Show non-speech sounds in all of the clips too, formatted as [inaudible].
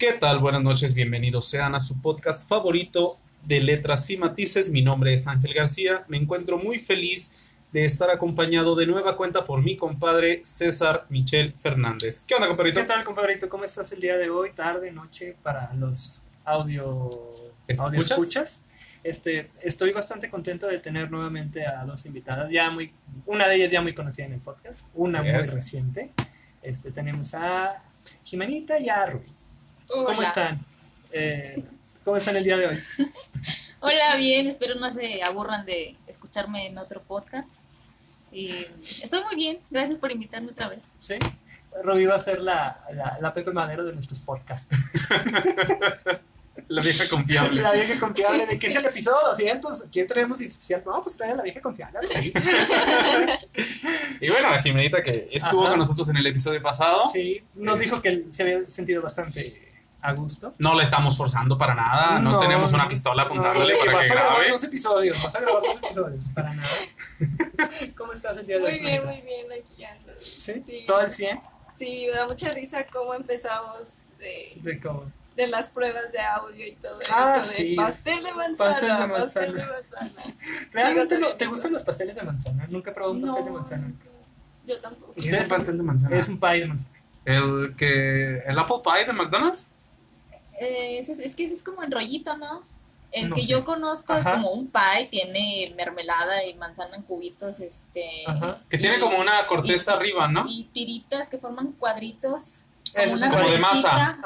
¿Qué tal? Buenas noches, bienvenidos sean a su podcast favorito de letras y matices. Mi nombre es Ángel García. Me encuentro muy feliz de estar acompañado de nueva cuenta por mi compadre César Michel Fernández. ¿Qué onda, compadrito? ¿Qué tal, compadrito? ¿Cómo estás el día de hoy? Tarde, noche, para los audio, ¿Escuchas? audio escuchas. Este, estoy bastante contento de tener nuevamente a dos invitadas, ya muy, una de ellas ya muy conocida en el podcast, una muy es. reciente. Este, tenemos a Jimenita y a ¿Cómo están? Eh, ¿Cómo están el día de hoy? [laughs] Hola, bien, espero no se aburran de escucharme en otro podcast. Y estoy muy bien, gracias por invitarme otra vez. ¿Sí? Rubí va a ser la, la, la Pepe Madero de nuestros podcasts. [laughs] La vieja confiable. La vieja confiable, ¿de qué es el episodio 200? ¿Quién traemos especial? No, pues trae a la vieja confiable. Sí, Y bueno, a Jimenita que estuvo Ajá. con nosotros en el episodio pasado. sí nos dijo que se había sentido bastante a gusto. No la estamos forzando para nada. No, No, tenemos una no, pistola No, apuntándole que para vas que a grabar grabe. dos episodios, vas a grabar dos episodios, [laughs] para nada. [laughs] ¿Cómo estás el día de hoy? Muy bien, muy bien, aquí ando. ¿Sí? Sí. ¿Todo el 100? Sí, me da mucha risa cómo empezamos de, De cómo. de las pruebas de audio y todo Ah, eso. De sí. pastel de manzana, Pastel de pastel de manzana. manzana. [laughs] ¿Realmente Sí, no- te gustan los pasteles de manzana? Nunca he probado un pastel de manzana. Yo tampoco. ¿Qué es un pastel de manzana? Es un pie de manzana. El que el apple pie de McDonald's. Eh, ese es, es que ese es como en rollito, ¿no? El No que sé. yo conozco Ajá. es como un pie, tiene mermelada y manzana en cubitos, este... Ajá. Que tiene y- como una corteza y- arriba, ¿no? Y tiritas que forman cuadritos, Eso como es una como de masa.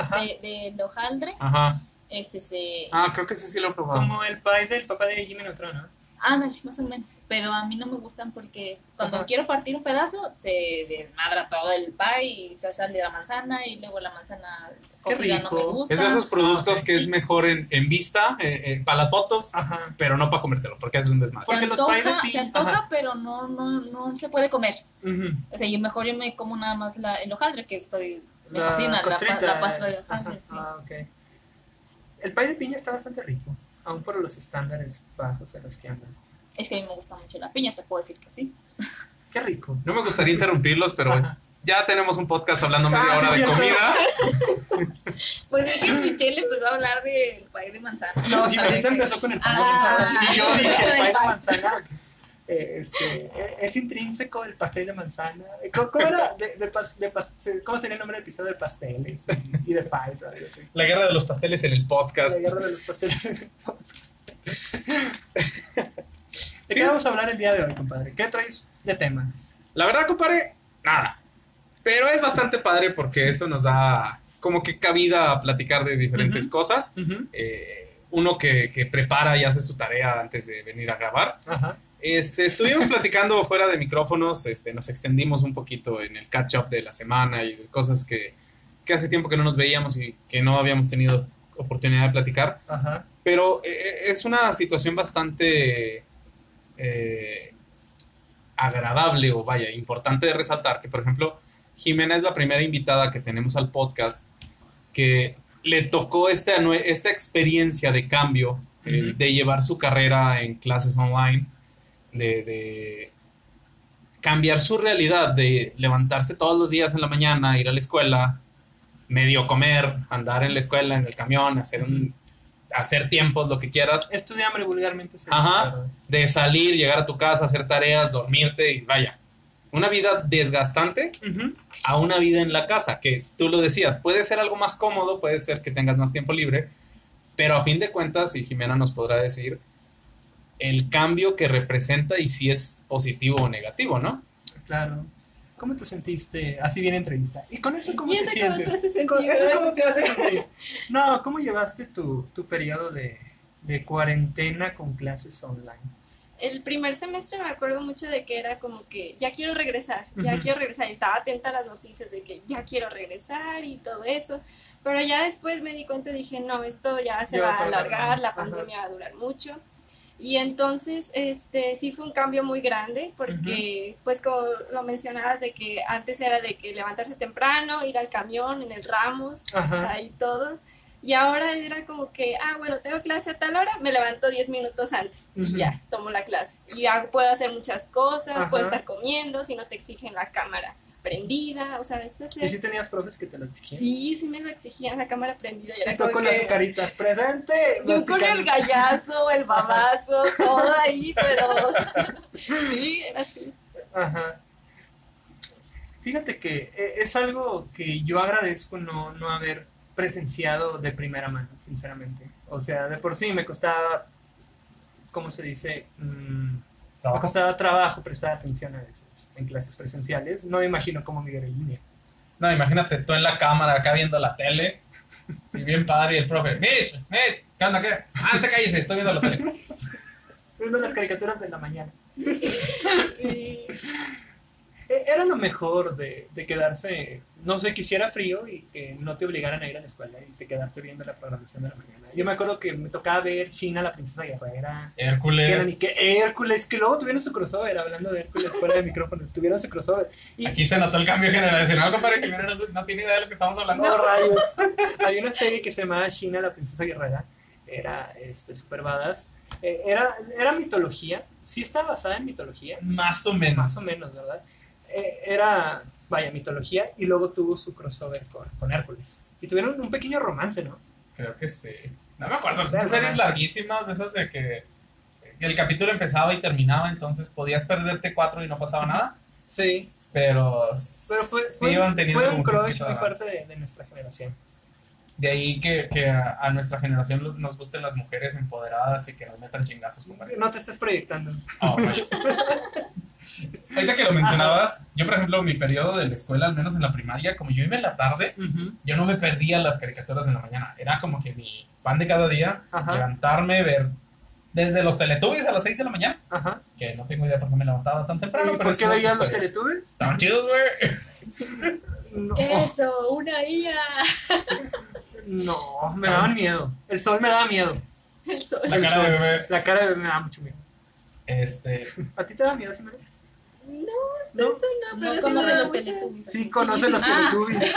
de, de hojaldre, Ajá. este se... Ah, creo que ese sí lo he probado. Como el pie del papá de Jimmy Neutron, ¿no? Ándale, más o menos. Pero a mí no me gustan porque cuando Ajá. quiero partir un pedazo, se desmadra todo el pie y se sale la manzana y luego la manzana Qué cocida no me gusta. Es de esos productos que es mejor en, en vista, eh, eh, para las fotos, Ajá. pero no para comértelo, porque es un desmadre. Se porque los antoja, pie se antoja ajá. pero no, no, no se puede comer. O sea, yo mejor yo me como nada más la, el hojaldre que estoy... Me La fascina la, pa- costrita, la pasta de hojaldre. sí. Ah, ok. El pie de piña está bastante rico, aún por los estándares bajos a los que andan. Es que a mí me gusta mucho la piña, te puedo decir que sí. Qué rico. No me gustaría interrumpirlos, pero Ajá. ya tenemos un podcast hablando media Ah, sí, hora de comida. [laughs] Pues es que Michelle empezó a hablar del pie de manzana. No, Jimenita que- empezó con el pie de Ah, manzana. Y yo dije, el el de manzana. Eh, este, eh, es intrínseco el pastel de manzana. Eh, ¿Cómo, cómo era? De, de pas- de pas- ¿Cómo sería el nombre del episodio de pasteles y, de pies? así? La guerra de los pasteles en el podcast. La guerra de los pasteles. [laughs] ¿De qué vamos a hablar el día de hoy, compadre? ¿Qué traes de tema? La verdad, compadre, nada. Pero es bastante padre porque eso nos da como que cabida a platicar de diferentes cosas. Eh, uno que, que prepara y hace su tarea antes de venir a grabar. Ajá. Este, estuvimos platicando fuera de micrófonos, este, nos extendimos un poquito en el catch-up de la semana y cosas que, que hace tiempo que no nos veíamos y que no habíamos tenido oportunidad de platicar. Ajá. Pero eh, es una situación bastante eh, agradable o vaya, importante de resaltar que, por ejemplo, Jimena es la primera invitada que tenemos al podcast que le tocó este esta experiencia de cambio, eh, Ujú. de llevar su carrera en clases online, de, de cambiar su realidad, de levantarse todos los días en la mañana, ir a la escuela, medio comer, andar en la escuela, en el camión, hacer un hacer tiempos, lo que quieras, Estudiambre vulgarmente se Ajá. de salir, llegar a tu casa, hacer tareas, dormirte y vaya. Una vida desgastante a una vida en la casa, que tú lo decías, puede ser algo más cómodo, puede ser que tengas más tiempo libre, pero a fin de cuentas, y Jimena nos podrá decir, el cambio que representa y si es positivo o negativo, ¿no? Claro. ¿Cómo te sentiste? Así bien entrevista. ¿Y con eso cómo ¿Y te cómo sientes? te hace sentir? ¿Con eso cómo te hace sentir? No, ¿cómo llevaste tu, tu periodo de, de cuarentena con clases online? El primer semestre me acuerdo mucho de que era como que ya quiero regresar, ya quiero regresar. Y estaba atenta a las noticias de que ya quiero regresar y todo eso. Pero ya después me di cuenta y dije, no, esto ya se Ya va va a alargar, la Ajá. pandemia va a durar mucho. Y entonces, este, sí fue un cambio muy grande porque, pues como lo mencionabas, de que antes era de que levantarse temprano, ir al camión, en el Ramos, Ajá. ahí todo. Y ahora era como que, ah, bueno, tengo clase a tal hora, me levanto 10 minutos antes y ya, tomo la clase. Y ya puedo hacer muchas cosas, Ajá. puedo estar comiendo si no te exigen la cámara prendida, o sea, eso es... ¿Y si tenías profes que te lo exigían? Sí, sí me lo exigían, la cámara prendida. Y era Y tú como con que- las azucaritas, presente. Yo con el gallazo, el babazo, todo ahí, pero [laughs] sí, era así. Ajá. Fíjate que eh, es algo que yo agradezco no, no haber presenciado de primera mano, sinceramente. O sea, de por sí me costaba, ¿cómo se dice? Mm, me Trabajo. costaba trabajo prestar atención a veces en clases presenciales. No me imagino cómo hubiera en línea. No, imagínate tú en la cámara acá viendo la tele y bien padre y el profe, Mitch, Mitch, ¿qué onda qué? Ah, te calles, estoy viendo la tele. [laughs] Viendo las caricaturas de la mañana. [laughs] Sí. Eh, Era lo mejor de, de quedarse, no sé, que hiciera frío y que no te obligaran a ir a la escuela y te quedarte viendo la programación de la mañana. Yo me acuerdo que me tocaba ver China, la princesa guerrera, que, eran, y Hércules. que Hércules, que luego tuvieron su crossover, hablando de Hércules fuera de micrófono, tuvieron su crossover. Y Aquí se notó el cambio generacional, compadre, que no, no tiene idea de lo que estamos hablando. no, rayos. Hay una serie que se llamaba China, la princesa guerrera, era este, super badass. Eh, era, era mitología, sí está basada en mitología, Más o menos. más o menos, ¿verdad? Eh, era, vaya, mitología y luego tuvo su crossover con, con Hércules. Y tuvieron un pequeño romance, ¿no? Creo que sí. No me acuerdo. Son series no. larguísimas, de esas de que el capítulo empezaba y terminaba, entonces podías perderte cuatro y no pasaba nada. Sí, Pero, pero fue, sí fue, iban teniendo fue un crush muy fuerte de, de nuestra generación. De ahí que, que a, a nuestra generación nos gusten las mujeres empoderadas y que nos metan chingazos, compadre. No te estés proyectando. Oh, rayos. [laughs] Ahorita que lo mencionabas, yo por ejemplo, mi periodo de la escuela, al menos en la primaria, como yo iba en la tarde, yo no me perdía las caricaturas de la mañana. Era como que mi pan de cada día, Ajá, levantarme, ver desde los Teletubbies a las 6 de la mañana, ajá. que no tengo idea por qué me levantaba tan temprano. ¿Y pero por qué veías los. Teletubbies? Estaban chidos, güey. [laughs] No, Eso, una IA. [laughs] no, me daban miedo. El sol me daba miedo. El sol. La cara de bebé. La cara de bebé me daba mucho miedo. Este, [laughs] ¿A ti te da miedo, Jimena? No, No. eso no, pero No sí conoce los mucha- Teletubbies. Sí, conoce los [laughs] Ah. Teletubbies.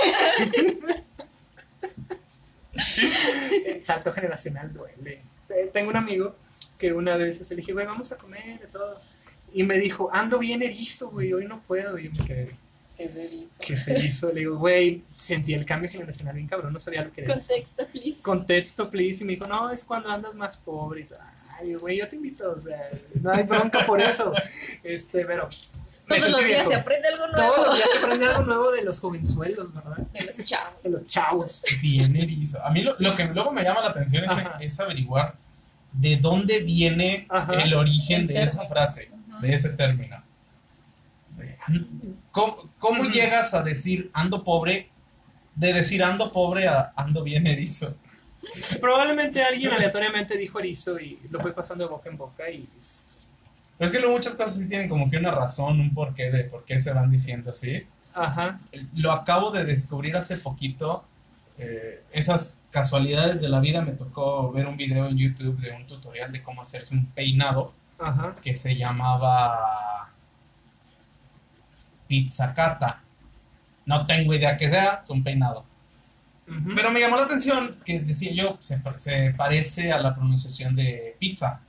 El [laughs] salto generacional duele. Eh, Tengo un amigo que una vez se le dije, güey, vamos a comer y todo. Y me dijo, ando bien erizo, güey, hoy no puedo. Y yo me quedé, ¿Qué se hizo? ¿qué se hizo? Le digo, güey, sentí el cambio generacional bien cabrón, no sabía lo que era. Contexto, please. Contexto, please. Y me dijo, no, es cuando andas más pobre y todo. Ay, güey, yo te invito, o sea, no hay bronca por eso. Este, pero. me Todos los días viejo. se aprende algo nuevo Todos los días se aprende algo nuevo de los jovenzuelos, ¿verdad? de los chavos. De los chavos. bien erizo. A mí lo, lo que luego me llama la atención es, es averiguar de dónde viene Ajá. el origen El de esa frase, de ese término. ¿Cómo, llegas a decir ando pobre, de decir ando pobre a ando bien erizo? Probablemente alguien aleatoriamente dijo erizo y lo fue pasando de boca en boca y. Pero es que luego muchas cosas sí tienen como que una razón, un porqué de por qué se van diciendo así. Ajá. Lo acabo de descubrir hace poquito. eh, esas casualidades de la vida me tocó ver un video en YouTube de un tutorial de cómo hacerse un peinado Ajá. que se llamaba Pizzacata. No tengo idea qué sea, es un peinado. Pero me llamó la atención que decía yo, se, se parece a la pronunciación de pizza.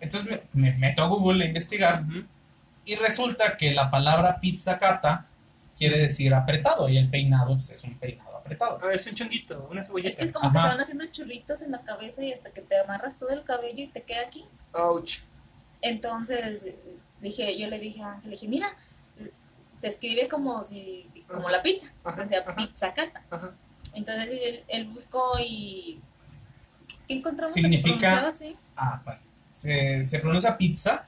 Entonces me, me meto a Google a investigar y resulta que la palabra pizzacata quiere decir apretado y el peinado pues, es un peinado apretado. A ver, es un chonguito, una Es que es como que se van haciendo churritos en la cabeza y hasta que te amarras todo el cabello y te queda aquí. Ouch. Entonces dije, yo le dije a Ángel, le dije, mira, se escribe como si, como Ajá. la pizza, Ajá, o sea, ajá. pizza cata. Ajá. Entonces él, él buscó y ¿qué encontramos? que se Significa- así? Ah, bueno. Se, se pronuncia pizza,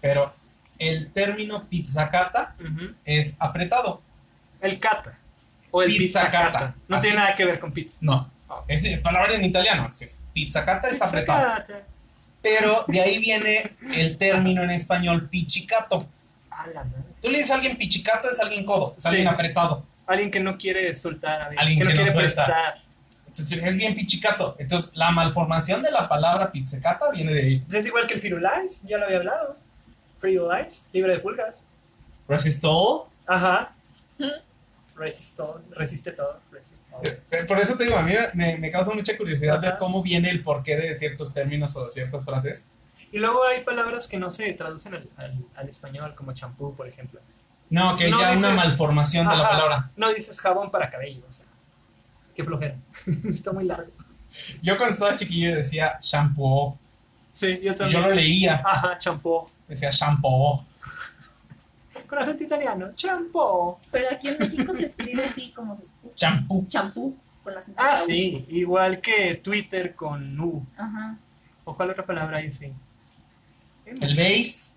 pero el término pizzacata ujú. es apretado. El cata. O el Pizza pizza cata. cata. No Así. tiene nada que ver con pizza. No, es palabra en italiano. sí. Pizzacata es Pizza apretado. cata. Pero de ahí viene el término en español pichicato. A la madre. Tú le dices a alguien pichicato, es alguien codo, es Sí. alguien apretado. Alguien que no quiere soltar a veces. Alguien que no que no quiere suelta. prestar. Entonces es bien pichicato. Entonces la malformación de la palabra pizzecata viene de ahí. Es igual que el Firulais, ya lo había hablado. Firulais, libre de pulgas. Resistol. Ajá. Ujú. Resistó, resiste todo, resiste todo. Eh, Por eso te digo, a mí me, me causa mucha curiosidad ver cómo viene el porqué de ciertos términos o ciertas frases. Y luego hay palabras que no se traducen al, al- al español, como champú, por ejemplo. No, que No ya una dices- malformación de la palabra. No dices jabón para cabello, o sea. Qué flojera. [laughs] Está muy largo. Yo cuando estaba chiquillo decía shampoo. Sí, yo Y también. yo lo leía. Ajá, champú. Decía shampoo. [laughs] Con acento italiano. Champú. Pero aquí en México se escribe así como se escucha. Champú. Champú. Con la Ah, sí. Igual que Twitter con U. Ajá. ¿O cuál otra palabra hay así? El base.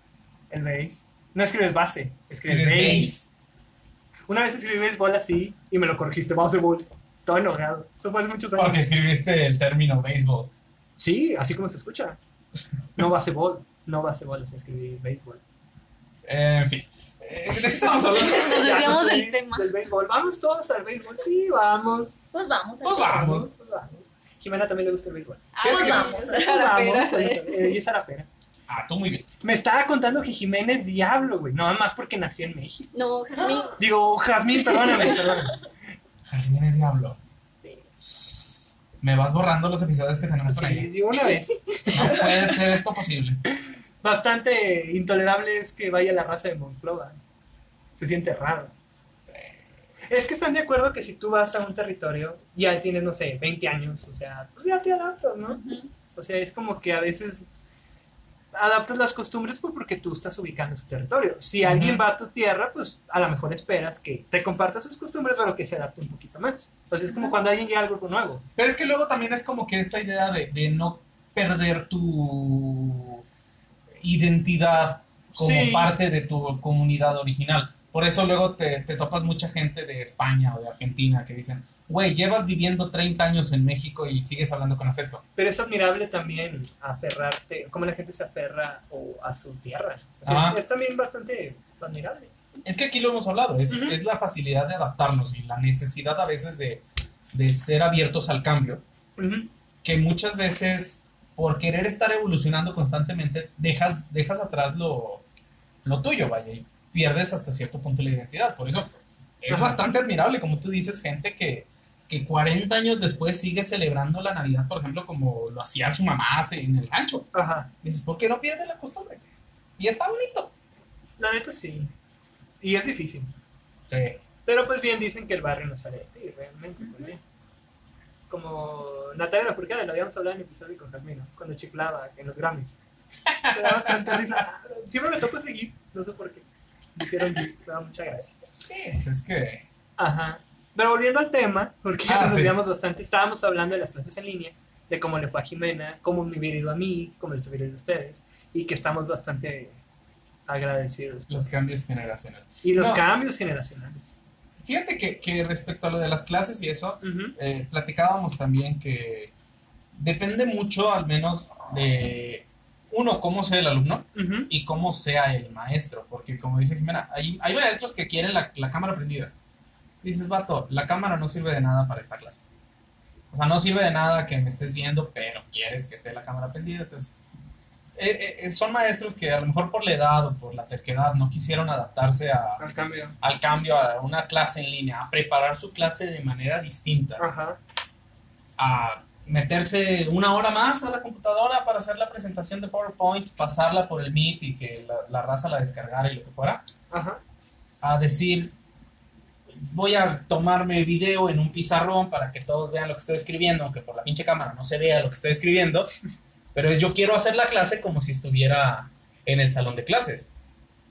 El base. No escribes base, escribes base. base. Una vez escribí béisbol así y me lo corregiste, baseball. Todo enojado. Eso fue hace muchos años. Porque escribiste el término béisbol. Sí, así como se escucha. No baseball. No baseball, así escribí béisbol. Eh, en fin. Eh, ¿De qué estamos hablando? [laughs] Nos desviamos del tema. Del béisbol. Vamos todos al béisbol. Sí, vamos. Pues vamos. al Pues vamos. Pues vamos. Jimena también le gusta el béisbol. Ah, Pues vamos. es jarapera. Vamos. eh, es arapera. Ah, tú muy bien. Me estaba contando que Jimena es diablo, güey. Nada más porque nació en México. No, Jazmín. [gasps] Digo, Jazmín, perdóname, [laughs] perdóname. Jazmín es diablo. Sí. Me vas borrando los episodios que tenemos con Sí, ella. digo una vez. No puede ser esto posible. Bastante intolerable es que vaya la raza de Monclova. Se siente raro. Es que están de acuerdo que si tú vas a un territorio, ya tienes, no sé, 20 años, o sea, pues ya te adaptas, ¿no? O sea, es como que a veces adaptas las costumbres pues, porque tú estás ubicando su territorio. Si alguien va a tu tierra, pues a lo mejor esperas que te comparta sus costumbres, pero que se adapte un poquito más. Sea, es como cuando alguien llega al grupo nuevo. Pero es que luego también es como que esta idea de, de no perder tu identidad como Sí. parte de tu comunidad original. Por eso luego te, te topas mucha gente de España o de Argentina que dicen, güey, llevas viviendo 30 años en México y sigues hablando con acento. Pero es admirable también aferrarte, como la gente se aferra o, a su tierra. O sea, Ajá. es también bastante admirable. Es que aquí lo hemos hablado, es, la facilidad de adaptarnos y la necesidad a veces de, de ser abiertos al cambio, que muchas veces por querer estar evolucionando constantemente dejas, dejas atrás lo, lo tuyo, vaya, y pierdes hasta cierto punto la identidad. Por eso es bastante admirable, como tú dices, gente que, que 40 años después sigue celebrando la Navidad, por ejemplo, como lo hacía su mamá hace en el rancho. Ajá. Dices, ¿por qué no pierde la costumbre? Y está bonito. La neta sí. Y es difícil. Sí. Pero pues bien dicen que el barrio no sale de ti, realmente, pues bien. Como Natalia Lafourcade, lo habíamos hablado en el episodio con Carmino, cuando chiflaba en los Grammys. Me da bastante [laughs] risa. Siempre me tocó seguir, no sé por qué. Me hicieron me da mucha gracia. Sí, es, es que... Ajá. Pero volviendo al tema, porque ya Ah, nos sí. desviamos bastante, estábamos hablando de las clases en línea, de cómo le fue a Jimena, cómo me hubiera ido a mí, cómo les hubiera ido a ustedes, y que estamos bastante agradecidos. Los cambios generacionales. Y los No. cambios generacionales. Fíjate que, que respecto a lo de las clases y eso, eh, platicábamos también que depende mucho, al menos, de uno, cómo sea el alumno y cómo sea el maestro. Porque, como dice Jimena, hay, hay maestros que quieren la, la cámara prendida. Dices, vato, la cámara no sirve de nada para esta clase. O sea, no sirve de nada que me estés viendo, pero quieres que esté la cámara prendida. Entonces, eh, eh, son maestros que a lo mejor por la edad o por la terquedad no quisieron adaptarse a, Al cambio. al cambio a una clase en línea, a preparar su clase de manera distinta, Ajá. a meterse una hora más a la computadora para hacer la presentación de PowerPoint, pasarla por el Meet y que la, la raza la descargara y lo que fuera, Ajá. a decir, voy a tomarme video en un pizarrón para que todos vean lo que estoy escribiendo, aunque por la pinche cámara no se vea lo que estoy escribiendo, pero es yo quiero hacer la clase como si estuviera en el salón de clases.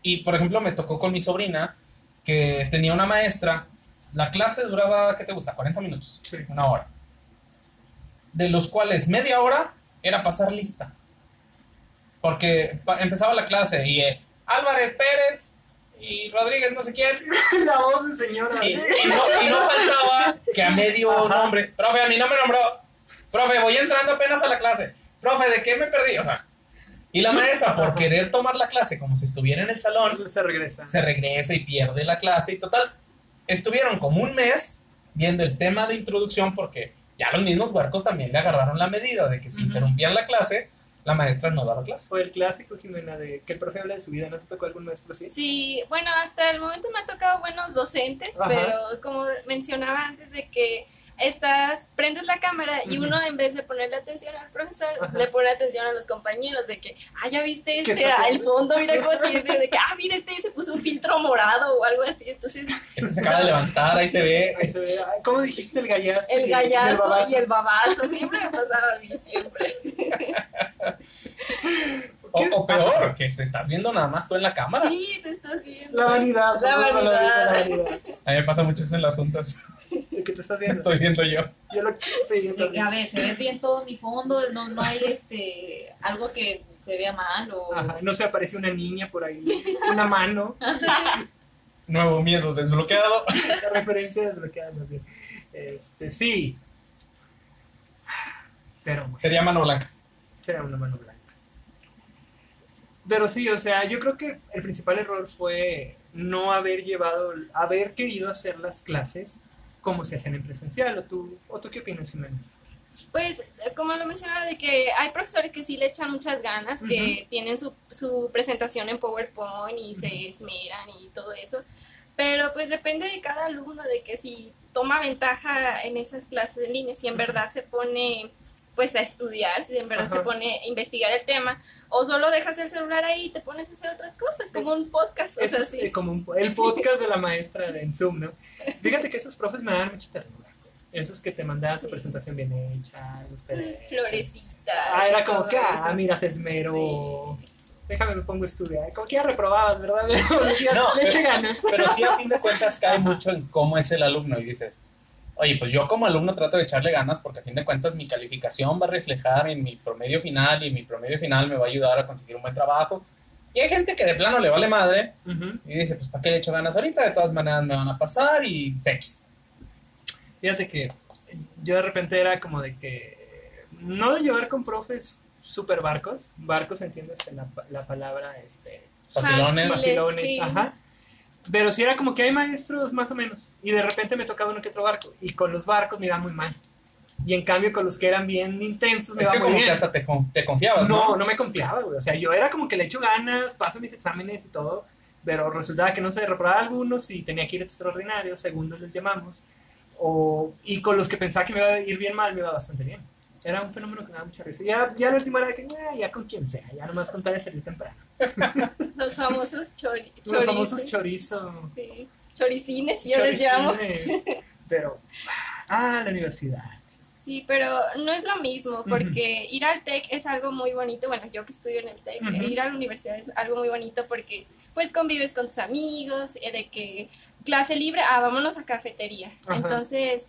Y por ejemplo, me tocó con mi sobrina que tenía una maestra, la clase duraba, ¿qué te gusta? 40 minutos, Sí. una hora. De los cuales media hora era pasar lista. Porque empezaba la clase y eh, Álvarez Pérez y Rodríguez no sé quién [laughs] La voz de señora. y, y no, y no faltaba que a medio Ajá. nombre, profe, a mí no me nombró, profe, voy entrando apenas a la clase, profe, ¿de qué me perdí? O sea, y la maestra, por Ajá. querer tomar la clase como si estuviera en el salón, Se regresa. se regresa y pierde la clase y total, estuvieron como un mes viendo el tema de introducción porque ya los mismos huercos también le agarraron la medida de que si Ujú. interrumpían la clase, la maestra no daba clase. Fue el clásico, Jimena, de que el profe habla de su vida. ¿No te tocó algún maestro así? Sí, bueno, hasta el momento me ha tocado buenos docentes, Ajá. pero como mencionaba antes de que estás, prendes la cámara y uno en vez de ponerle atención al profesor, Ajá. le pone atención a los compañeros de que, ah, ya viste ¿Qué este, al fondo, mira [laughs] cómo tiene, de que, ah, mira, este se puso un filtro morado o algo así. Entonces, Este se [laughs] acaba de levantar, ahí se ve. Ay, ay, ¿Cómo dijiste el gallazo? el y- y gallazo y el babazo, siempre me pasaba a mí, siempre. O, o peor, que te estás viendo nada más tú en la cámara. Sí, te estás viendo. La vanidad. La vanidad. la vanidad. A mí me pasa mucho eso en las juntas. [laughs] El que te estás viendo. estoy viendo yo. Yo lo, sí, yo también. A ver, se ve bien todo mi fondo, no, no hay este algo que se vea mal o... Ajá, no se aparece una niña por ahí, una mano, [laughs] Nuevo miedo desbloqueado. la referencia desbloqueada más bien. Este, sí. Pero bueno, Sería mano blanca. será una mano blanca. Pero sí, o sea, yo creo que el principal error fue no haber llevado, haber querido hacer las clases como se hacen en presencial. ¿O tú, o tú qué opinas, Jimena? Pues, como lo mencionaba, de que hay profesores que sí le echan muchas ganas, que tienen su, su presentación en PowerPoint y se esmeran y todo eso, pero pues depende de cada alumno, de que si toma ventaja en esas clases en línea, si en verdad se pone pues a estudiar, si en verdad Ajá. se pone a investigar el tema, o solo dejas el celular ahí y te pones a hacer otras cosas, como un podcast, o Eso sea, es sí. eh, como un- el podcast de la maestra en Zoom, ¿no? Fíjate que esos profes me dan mucha ternura. Esos que te mandaban su Sí. presentación bien hecha, los PDFs. Florecitas. Ah, era como que, ah, eso. mira, se esmeró. Déjame, me pongo a estudiar. Como que ya reprobabas, ¿verdad? [laughs] No, le eché pero- ganas. Pero sí, a fin de cuentas, cae mucho en cómo es el alumno. Y dices, oye, pues yo como alumno trato de echarle ganas porque a fin de cuentas mi calificación va a reflejar en mi promedio final y mi promedio final me va a ayudar a conseguir un buen trabajo. Y hay gente que de plano le vale madre y dice, pues ¿para qué le echo ganas ahorita? De todas maneras me van a pasar y X. Fíjate que yo de repente era como de que, no de llevar con profes super barcos, barcos entiendes en la, la palabra, este, Facilones. Sí. ajá. Pero sí era como que hay maestros más o menos. Y de repente me tocaba uno que otro barco. Y con los barcos me iba muy mal. Y en cambio con los que eran bien intensos me Es iba que muy como bien. que hasta te, te confiabas, No, ¿no? no me confiaba, güey. O sea, yo era como que le echo ganas, paso mis exámenes y todo. Pero resultaba que no se reprobaba algunos y tenía que ir extraordinario, segundos les llamamos. O, y con los que pensaba que me iba a ir bien mal, me iba bastante bien. Era un fenómeno que me daba mucha risa. Ya, ya la última era de que, "Ah, ya con quien sea, ya nomás con tal de salir temprano. [laughs] Los famosos chori Los famosos chorizos. chorizo. Sí. Choricines, yo les llamo. choricines. Pero, ah, la universidad. Sí, pero no es lo mismo, porque ir al TEC es algo muy bonito. Bueno, yo que estudio en el TEC, Ujú. ir a la universidad es algo muy bonito porque pues convives con tus amigos, eh, de que clase libre, ah, vámonos a cafetería. Entonces,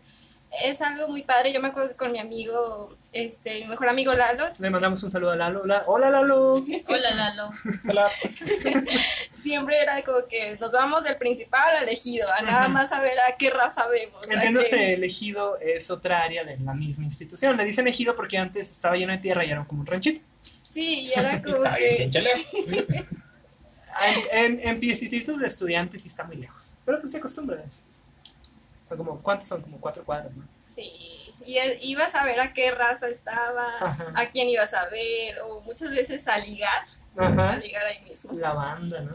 es algo muy padre. Yo me acuerdo que con mi amigo, este, mi mejor amigo Lalo, Le mandamos un saludo a Lalo. Hola, hola Lalo. Hola, Lalo. Hola. [laughs] siempre era como que nos vamos del principal al elegido, a nada más a ver a qué raza vemos. Entiéndose, qué- elegido es otra área de la misma institución. Le dicen ejido porque antes estaba lleno de tierra y era como un ranchito. Sí, y era [laughs] como Está que... [laughs] En, en, en piecitos de estudiantes sí está muy lejos. Pero pues te acostumbras. Son como, ¿cuántos son? Como cuatro cuadras, ¿no? Sí, y e- ibas a ver a qué raza estaba, Ajá. a quién ibas a ver, o muchas veces a ligar, a Ajá. ligar ahí mismo. La banda, ¿no?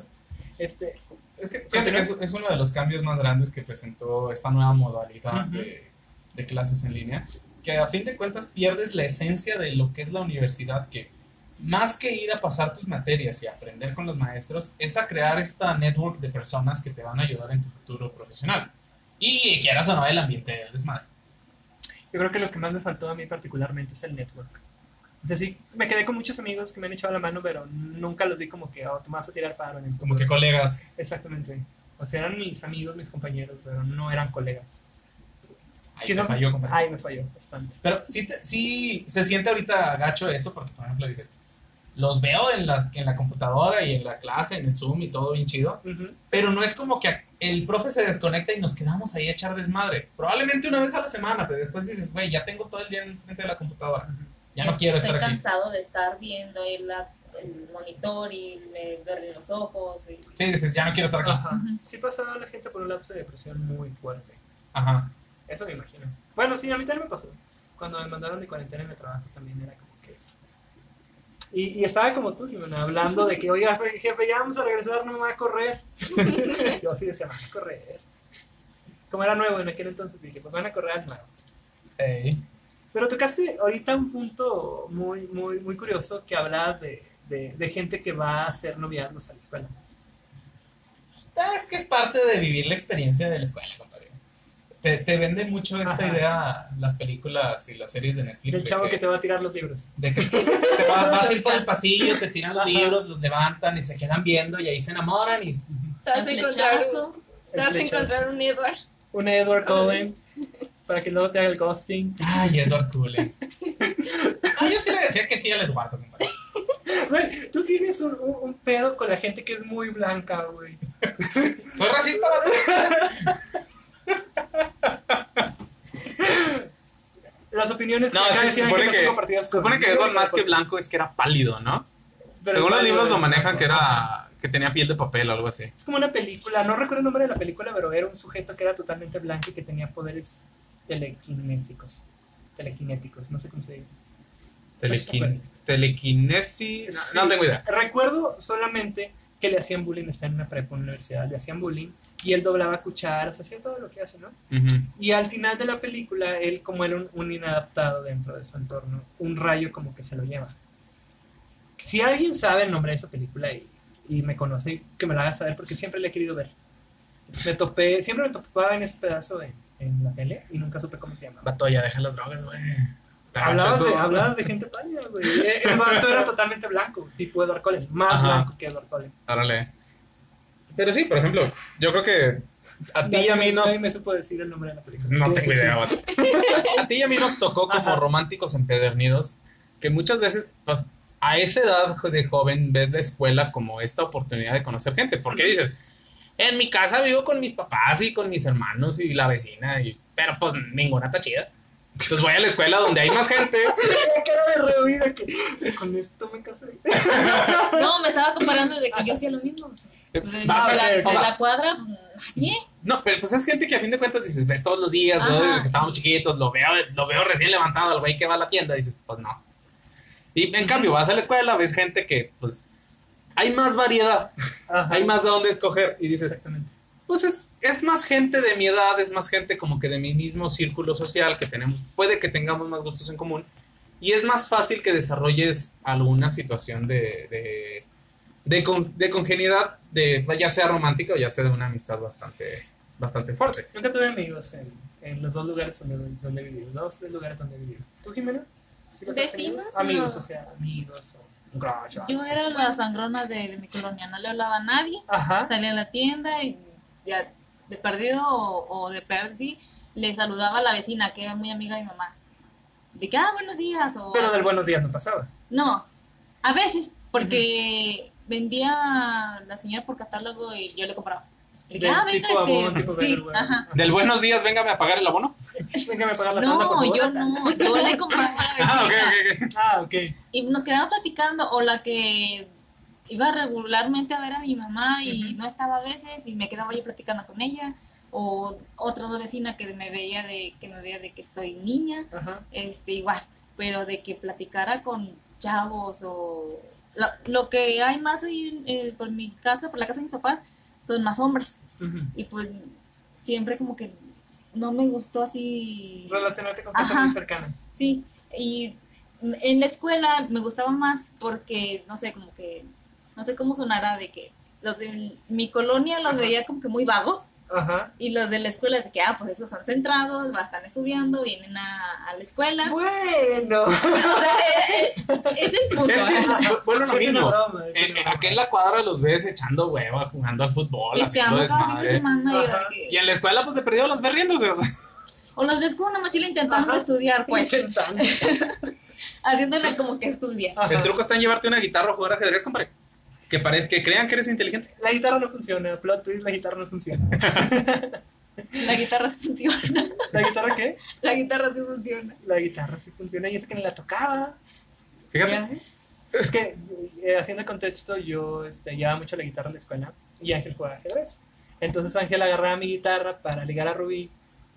Este, Es que fíjate que es, es uno de los cambios más grandes que presentó esta nueva modalidad Ujú. de, de clases en línea, que a fin de cuentas pierdes la esencia de lo que es la universidad, que más que ir a pasar tus materias y aprender con los maestros, es a crear esta network de personas que te van a ayudar en tu futuro profesional. Y quieras o no, el ambiente del desmadre. yo creo que lo que más me faltó a mí particularmente es el network. O sea, sí, me quedé con muchos amigos que me han echado la mano, pero nunca los vi como que, oh, tú me vas a tirar paro en el Como que colegas. Exactamente. O sea, eran mis amigos, mis compañeros, pero no eran colegas. Ahí Quizás- falló, compadre. Ay, me falló bastante. Pero sí, te- sí se siente ahorita gacho eso, porque por ejemplo dices, los veo en la, en la computadora y en la clase, en el Zoom y todo bien chido, Ujú. pero no es como que el profe se desconecta y nos quedamos ahí a echar desmadre. Probablemente una vez a la semana, pero después dices, güey, ya tengo todo el día en frente de la computadora, ya no quiero Estoy estar aquí. cansado de estar viendo el, la- el monitor y me duelen los ojos. y- Sí, dices, ya no quiero estar aquí. Ajá. Ujú. Sí pasaba a la gente por un lapso de depresión muy fuerte. Ajá. Eso me imagino. Bueno, sí, a mí también me pasó. Cuando me mandaron de cuarentena en el trabajo también era como. Y, y estaba como tú, Jimena, hablando de que, oiga, jefe, ya vamos a regresar, no me va a correr. [laughs] Yo sí decía, van a correr. Como era nuevo en aquel entonces, dije, pues van a correr al nuevo. Pero tocaste ahorita un punto muy, muy, muy curioso que hablabas de, de, de gente que va a hacer noviazgos a la escuela. Ah, que es parte de vivir la experiencia de la escuela. Te, te vende mucho esta Ajá. idea las películas y las series de Netflix. El de chavo que, que te va a tirar los libros. de que te vas, [laughs] vas a ir por el pasillo, te tiran los Ajá. libros, los levantan y se quedan viendo y ahí se enamoran y Te vas a encontrar, te vas a encontrar un Edward. Un Edward Cullen para que luego te haga el ghosting. Ay, Edward Cullen. Ah, yo sí le decía que sí al Eduardo, compadre. Güey, tú tienes un, un- un pedo con la gente que es muy blanca, güey. Soy racista, [laughs] vato. Las opiniones No, acá que se supone que, se supone que Edward más que blanco es que era pálido, ¿no? Pero Según los libros lo manejan que era que tenía piel de papel o algo así. Es como una película, no recuerdo el nombre de la película, pero era un sujeto que era totalmente blanco y que tenía poderes telequinésicos. Telequinéticos, no sé cómo se dice. Telequin- telequinesis. No, Sí. no tengo idea. Recuerdo solamente que le hacían bullying, está en una prepa, en una universidad, le hacían bullying y él doblaba cucharas, hacía todo lo que hace, ¿no? Ujú. Y al final de la película, él como era un, un inadaptado dentro de su entorno, un rayo como que se lo lleva. Si alguien sabe el nombre de esa película y, y me conoce, que me la haga saber porque siempre la he querido ver. Me topé, siempre me topaba en ese pedazo en, en la tele y nunca supe cómo se llamaba. Vato, ya deja las drogas, güey. Hablabas de, hablabas de gente pálida, güey. Eh, El vato era totalmente blanco, tipo Edward Cullen, más Ajá. blanco que Edward Cullen. Órale. Pero sí, por ejemplo, yo creo que a ti y a mí nos... Nadie me supo decir el nombre de la película. No tengo idea, sí. vato. [laughs] A ti y a mí nos tocó como Ajá. románticos empedernidos que muchas veces, pues, a esa edad de joven ves la escuela como esta oportunidad de conocer gente. Porque dices, en mi casa vivo con mis papás y con mis hermanos y la vecina, y, pero pues ninguna está chida. Entonces voy a la escuela donde hay más gente. [laughs] Me quedo de rehuida que con esto me casé. [laughs] No, me estaba comparando de que yo hacía lo mismo. De, de Vas a- la, de la cuadra, nadie. No, pero pues es gente que a fin de cuentas dices, ves todos los días, ¿no? Desde que estábamos chiquitos, lo veo, lo veo recién levantado al güey que va a la tienda, dices, pues no. Y en cambio, vas a la escuela, ves gente que, pues, hay más variedad, Ajá. hay más de dónde escoger, y dices, Exactamente. pues es, es más gente de mi edad, es más gente como que de mi mismo círculo social que tenemos, puede que tengamos más gustos en común, y es más fácil que desarrolles alguna situación de, de, de, con- de congeniedad, de, ya sea romántica o ya sea de una amistad bastante, bastante fuerte. Nunca tuve amigos en, en los dos lugares donde, donde he vivido. Dos lugares donde he vivido. ¿Tú, Jimena? ¿Sí los? Vecinos, Amigos, no. o sea, amigos o Yo era la sangrona de, de mi colonia, no le hablaba a nadie. Ajá. Salía a la tienda y ya de perdido o, o de perdido, sí, le saludaba a la vecina, que era muy amiga de mi mamá. De que, ah, buenos días. O, Pero del buenos días no pasaba. No, a veces, porque vendía la señora por catálogo y yo le compraba. De ah, venga, tipo este, abón, tipo sí, ajá. Del buenos días, véngame a pagar el abono. [laughs] Véngame a pagar la No, favor. yo no, yo le compraba a la [laughs] Ah, ok, ok, ok. Ah, ok. Y nos quedamos platicando, o la que iba regularmente a ver a mi mamá y no estaba a veces y me quedaba yo platicando con ella, o otra vecina que me veía de que me veía de que estoy niña, Ajá. este igual, pero de que platicara con chavos o lo, lo que hay más ahí eh, por mi casa, por la casa de mis papás, son más hombres. Y pues siempre como que no me gustó así. Relacionarte con gente muy cercana. Sí, y en la escuela me gustaba más porque, no sé, como que, no sé cómo sonará de que los de mi colonia los Ajá. veía como que muy vagos Ajá. y los de la escuela de que, ah, pues esos están centrados, va, están estudiando, vienen a, a la escuela. Bueno. [laughs] O sea, eh, eh, es el punto. Es que, ¿eh? a lo mismo. broma, es En, aquel la cuadra los ves echando hueva, jugando al fútbol, haciendo desmadre. y, Y en la escuela, pues de perdido los ves riéndose. O sea, o los ves con una mochila intentando Ajá. estudiar, pues, Intentando. [laughs] haciéndole como que estudia. Ajá. el truco está en llevarte una guitarra o jugar ajedrez, compadre. Que, parez- que crean que eres inteligente. La guitarra no funciona. Plot twist, la guitarra no funciona. La guitarra sí funciona, ¿La guitarra qué? la guitarra sí funciona. La guitarra sí funciona y eso que ni la tocaba. Fíjate. Es que, eh, haciendo contexto, yo este, llevaba mucho la guitarra a la escuela y Ángel juega ajedrez. Entonces Ángel agarraba mi guitarra para ligar a Rubí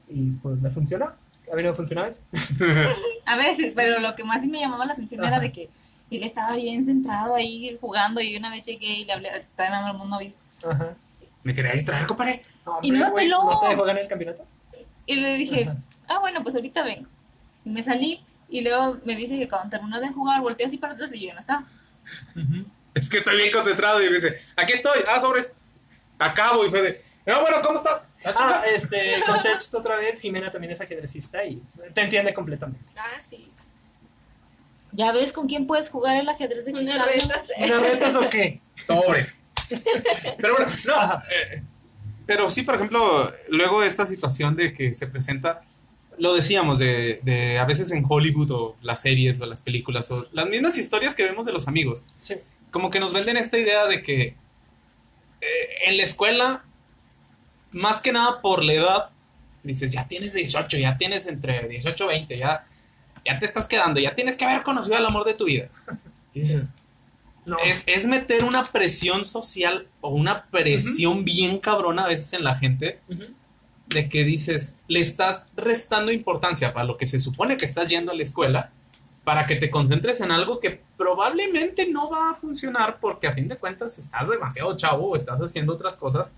y pues le funcionó. A mí no me funcionaba eso. [laughs] A veces, pero lo que más sí me llamaba la atención era Ajá. de que él estaba bien centrado ahí jugando y una vez llegué y le hablé, todavía no éramos novios. Ajá. Me quería distraer, compadre. Y no me peló. ¿No te dejó ganar el campeonato? Y le dije, Ajá. ah, bueno, pues ahorita vengo. Y me salí y luego me dice que cuando terminó de jugar volteé así para atrás y yo ya no estaba. Es que estoy bien concentrado y me dice, aquí estoy, ah, sobres. acabo y fue de, no, bueno, ¿cómo estás? Ah, este, contexto otra vez, Jimena también es ajedrecista y te entiende completamente. Ah, sí. ¿Ya ves con quién puedes jugar el ajedrez de Unas cristal? retas. ¿Unas retas o qué? Sobres. Pero bueno, no. Eh, pero sí, por ejemplo, luego esta situación de que se presenta, lo decíamos, de, de a veces en Hollywood o las series o las películas o las mismas historias que vemos de los amigos, Sí. como que nos venden esta idea de que eh, en la escuela, más que nada por la edad, dices, ya tienes 18, ya tienes entre 18 y 20, ya, ya te estás quedando, ya tienes que haber conocido al amor de tu vida. Y dices, No. es, es meter una presión social o una presión bien cabrona a veces en la gente de que dices, le estás restando importancia para lo que se supone que estás yendo a la escuela para que te concentres en algo que probablemente no va a funcionar porque a fin de cuentas estás demasiado chavo o estás haciendo otras cosas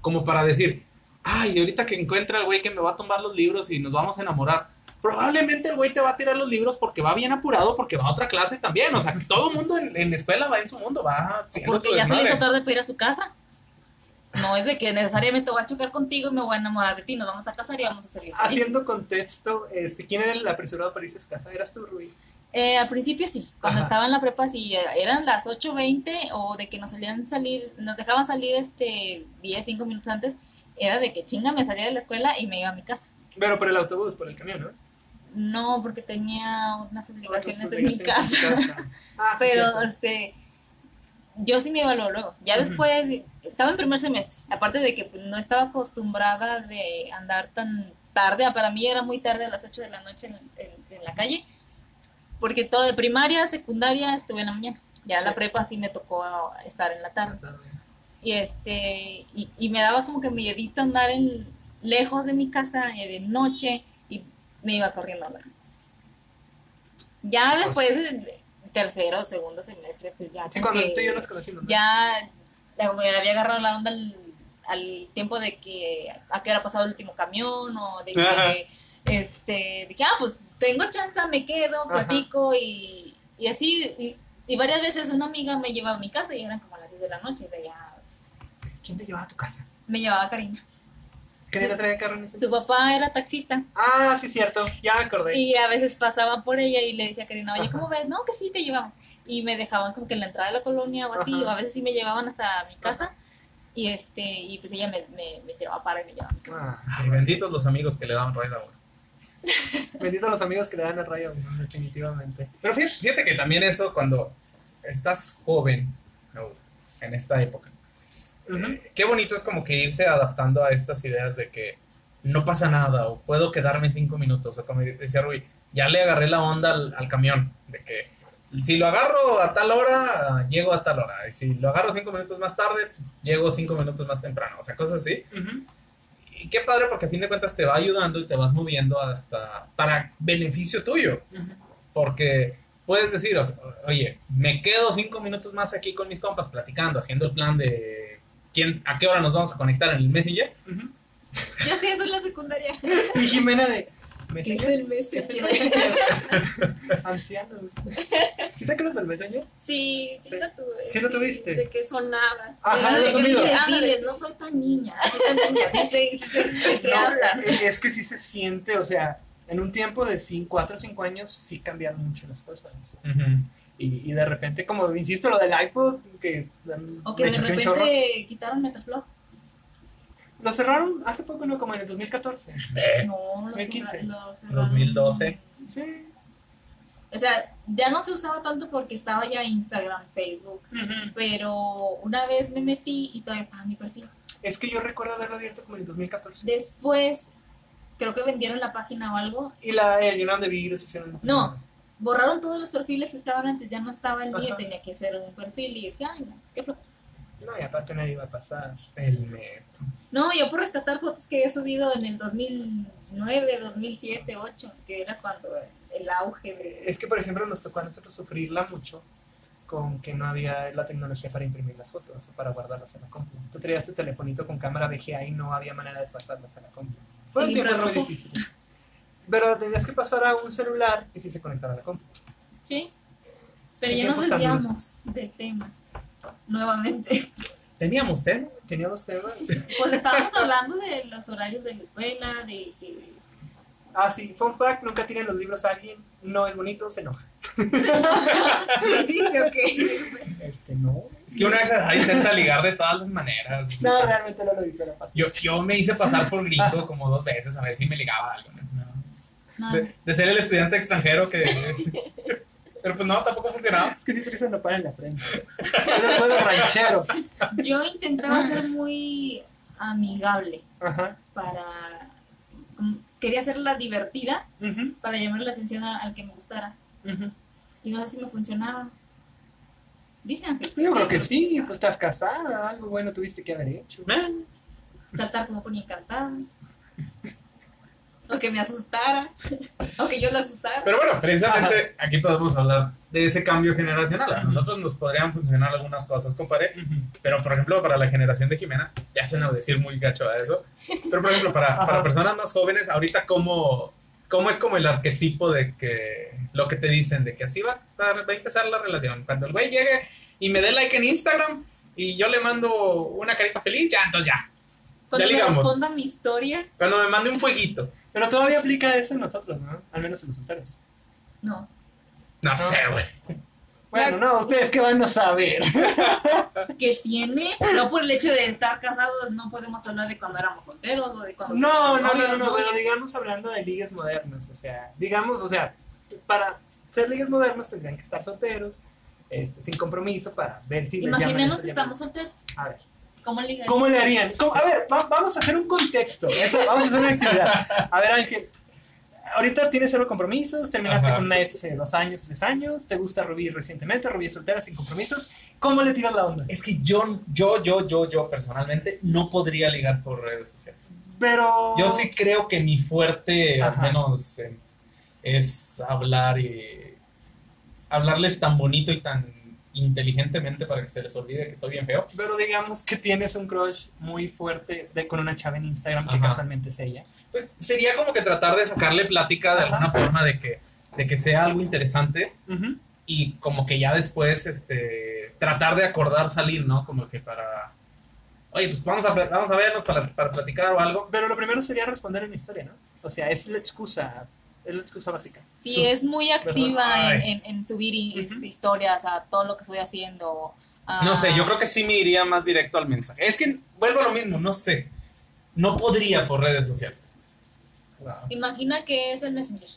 como para decir, ay, ahorita que encuentra el güey que me va a tomar los libros y nos vamos a enamorar. Probablemente el güey te va a tirar los libros porque va bien apurado, porque va a otra clase también. O sea, todo el mundo en, en la escuela va en su mundo, va haciendo Porque su ya se le hizo tarde para ir a su casa. No es de que necesariamente voy a chocar contigo y me voy a enamorar de ti. Nos vamos a casar y vamos a ser bien felices. Haciendo contexto, este, ¿quién era el apresurado para irse a casa? ¿Eras tú, Rui? Eh, al principio sí, cuando Ajá. estaba en la prepa sí, era- eran las 8.20 o de que nos salían salir, nos dejaban salir este 10, 5 minutos antes, era de que chinga me salía de la escuela y me iba a mi casa. Pero por el autobús, por el camión, ¿no? No, porque tenía unas obligaciones en mi casa. en tu casa. [laughs] Ah, Pero este yo sí me iba luego. Ya después estaba en primer semestre, aparte de que pues, no estaba acostumbrada de andar tan tarde, para mí era muy tarde a las 8 de la noche en, en- en la calle, porque todo de primaria, secundaria estuve en la mañana. Ya Sí. la prepa sí me tocó estar en la tarde. Y este y, y me daba como que miedito andar en, lejos de mi casa eh, de noche me iba corriendo a la casa. Ya después, tercero segundo semestre, pues ya Sí, cuando tú y yo nos conocimos. ¿no? ya le había agarrado la onda al, al tiempo de que a qué hora pasado el último camión o de Ajá. que este dije ah pues tengo chance me quedo Ajá. platico y, y así y, y varias veces una amiga me llevaba a mi casa y eran como a las 6 de la noche o sea ya ¿Quién te llevaba a tu casa? me llevaba Karina ¿Quién Su- le traía carro en ese su entonces? papá era taxista Ah, sí, cierto. Ya me acordé. y a veces pasaba por ella y le decía a Karina oye Ajá. ¿cómo ves? no que sí te llevamos y me dejaban como que en la entrada de la colonia o así Ajá. o a veces sí me llevaban hasta mi casa y este y pues ella me, me, me tiraba para y me llevaba a mi casa Ah, Ay, benditos los amigos que le daban ride a uno. [laughs] Benditos los amigos que le dan el rayo, definitivamente. Pero fíjate, fíjate que también eso cuando estás joven, en esta época, Eh, qué bonito es como que irse adaptando a estas ideas de que no pasa nada o puedo quedarme cinco minutos o como decía Rui, ya le agarré la onda al, al camión, de que si lo agarro a tal hora, llego a tal hora, y si lo agarro cinco minutos más tarde, pues llego cinco minutos más temprano, o sea, cosas así. Ujú. Y qué padre porque a fin de cuentas te va ayudando y te vas moviendo hasta para beneficio tuyo. Ujú. Porque puedes decir, o sea, oye, me quedo cinco minutos más aquí con mis compas platicando, haciendo el plan de quién, a qué hora nos vamos a conectar en el Messenger. Ujú. [laughs] yo sí eso en la secundaria Y Jimena de. ¿Me ¿Qué es el mes? ¿Qué es el Messenger? [laughs] Ancianos. ¿Sí te acuerdas del Messenger? Sí, sí, Sí. lo tuve. ¿Sí lo tuviste? De que sonaba. Ajá, Era de de sonido. diles, Ándale, diles, sí. no soy tan niña, es que sí se siente, o sea, en un tiempo de 4 o 5 años sí cambiaron mucho las cosas. Y, y de repente, como insisto, lo del iPod, que O que de repente quitaron Metroflog. Lo cerraron hace poco, ¿no? Como en el 2014. Eh, No, lo 2015. cerra- lo cerraron. 2012. Sí. O sea, ya no se usaba tanto porque estaba ya Instagram, Facebook, pero una vez me metí y todavía estaba en mi perfil. Es que yo recuerdo haberlo abierto como en el 2014. Después, creo que vendieron la página o algo. Y la el llenaron de virus, hicieron... No. Borraron todos los perfiles que estaban antes, ya no estaba el mío, Ajá. tenía que ser un perfil y decía, ay, no, qué flojera. No, y aparte nadie iba a pasar. El metro. No, yo por rescatar fotos que había subido en el 2009, 2007, 2008, que era cuando el auge de... Es que, por ejemplo, nos tocó a nosotros sufrirla mucho con que no había la tecnología para imprimir las fotos o para guardarlas en la compu. Tú traías tu telefonito con cámara VGA y no había manera de pasarlas a la compu. Fueron ¿El tiempos muy infrarrojo? Pero tenías que pasar a un celular y sí se conectaba a la compu. Sí, pero ¿Qué ya nos desviamos del tema nuevamente. Teníamos tema. Teníamos temas. Pues estábamos hablando de los horarios de la escuela, de que... Ah, sí, fun fact, nunca tienen los libros a alguien, no es bonito, se enoja. ¿Qué hiciste o qué? Este, no. Es que una vez intenta ligar de todas las maneras. No, realmente no lo hice la parte. Yo, yo me hice pasar por gringo como dos veces a ver si me ligaba algo. ¿no? No. De, de ser el estudiante extranjero que... [laughs] Pero pues no, tampoco funcionaba. Es que siempre eso no para en la frente. Yo puedo ranchero. Yo intentaba ser muy amigable Ajá. para... Quería hacerla divertida para llamar la atención a- al que me gustara. Y no sé si me funcionaba. Dicen que Yo creo que sí, pues estás casada, algo bueno tuviste que haber hecho. saltar como ponía encantada. O que me asustara. O que yo lo asustara. Pero bueno, precisamente aquí podemos hablar de ese cambio generacional. A nosotros nos podrían funcionar algunas cosas, compadre. Pero, por ejemplo, para la generación de Jimena, ya suena decir muy gacho a eso. Pero, por ejemplo, para, para personas más jóvenes, ahorita, ¿cómo, ¿cómo es como el arquetipo de que lo que te dicen, de que así va, va a empezar la relación? Cuando el güey llegue y me dé like en Instagram y yo le mando una carita feliz, ya, entonces ya. Cuando me ligamos. responda mi historia, Cuando me mande un fueguito. Pero todavía aplica eso en nosotros, ¿no? Al menos en los solteros. no. No sé, güey. Bueno, no, ustedes qué van a saber. [laughs] Que tiene, no por el hecho de estar casados, no podemos hablar de cuando éramos solteros o de cuando. No, no, no, no, no, pero digamos hablando de ligas modernas, o sea, digamos, o sea, para ser ligas modernas tendrían que estar solteros, este, sin compromiso para ver si les llaman Imaginemos que estamos solteros. A ver, ¿Cómo ligar? ¿cómo le harían? ¿Cómo? A ver, va- vamos a hacer un contexto, eso, vamos a hacer una actividad. A ver, Ángel, ahorita tienes cero compromisos, terminaste Ajá. con una ex hace dos años, tres años, te gusta Rubí recientemente, Rubí es soltera, sin compromisos, ¿cómo le tiras la onda? Es que yo, yo, yo, yo, yo personalmente no podría ligar por redes sociales. Pero... Yo sí creo que mi fuerte, al Ajá. menos, eh, es hablar y hablarles tan bonito y tan inteligentemente para que se les olvide que estoy bien feo. Pero digamos que tienes un crush muy fuerte de, con una chava en Instagram que Ajá. casualmente es ella. Pues sería como que tratar de sacarle plática de Ajá. alguna forma de que, de que sea algo interesante y como que ya después este, tratar de acordar salir, ¿no? Como que para... Oye, pues vamos a, vamos a vernos para, para platicar o algo. Pero lo primero sería responder en historia, ¿no? O sea, es la excusa, es la excusa básica. Si Su- es muy activa en, en- en subir este, historias a todo lo que estoy haciendo. a- No sé, yo creo que sí me iría más directo al mensaje. Es que vuelvo a lo mismo, no sé. No podría por redes sociales. Imagina que es el Messenger.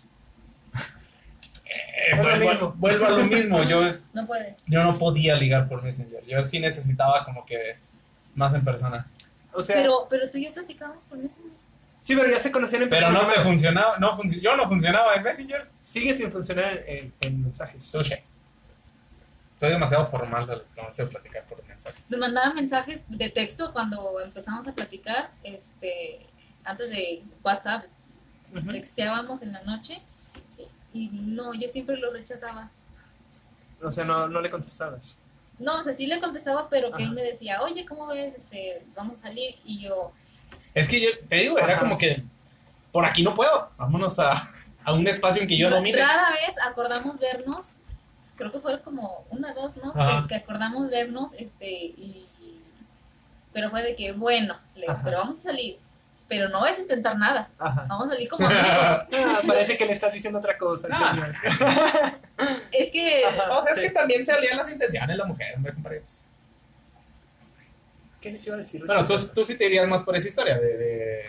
Eh, vuelvo, a, mismo. vuelvo a lo mismo. Yo, [laughs] No puedes. yo no podía ligar por Messenger. Yo sí necesitaba como que más en persona. O sea, Pero, pero tú y yo platicamos por Messenger. Sí, pero ya se conocían en Pero no me funcionaba. No func- yo no funcionaba en Messenger. Sigue sin funcionar en, en mensajes. Sushi. Soy demasiado formal al momento de platicar por mensajes. Me mandaban mensajes de texto cuando empezamos a platicar, este, antes de WhatsApp, texteábamos en la noche y, y no, yo siempre lo rechazaba. O sea, no, no le contestabas. No, o sea, sí le contestaba, pero que él me decía, oye, ¿cómo ves? Este, vamos a salir. Y yo, Es que yo te digo, era Ajá. como que por aquí no puedo. Vámonos a, a un espacio en que yo domine. rara vez acordamos vernos, creo que fue como una, dos, ¿no? Que, que acordamos vernos, este, y... Pero fue de que, bueno, le pero vamos a salir. Pero no es intentar nada. Ajá. Vamos a salir como amigos. [laughs] Ah, parece que le estás diciendo otra cosa al Ah. señor. es que... Ajá. O sea, es que también se alían las intenciones la mujer, hombre, compadre. ¿Qué les iba a decir? Bueno, tú, tú sí te irías más por esa historia, de, de-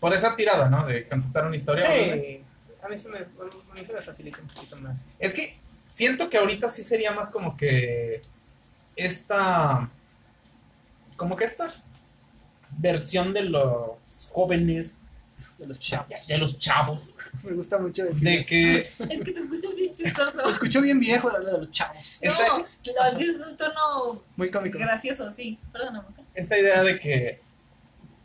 por esa tirada, ¿no? De contestar una historia. no sé. Sí, a mí se me, a mí se me facilita un poquito más. Es que siento que ahorita sí sería más como que esta, como que esta versión de los jóvenes, De los chavos. de los chavos, [laughs] Me gusta mucho decir de eso. que Es que te escuchas bien chistoso. Lo [laughs] escucho bien viejo la de los chavos. No, lo es un tono Muy cómico. gracioso, sí. Perdóname. esta idea de que,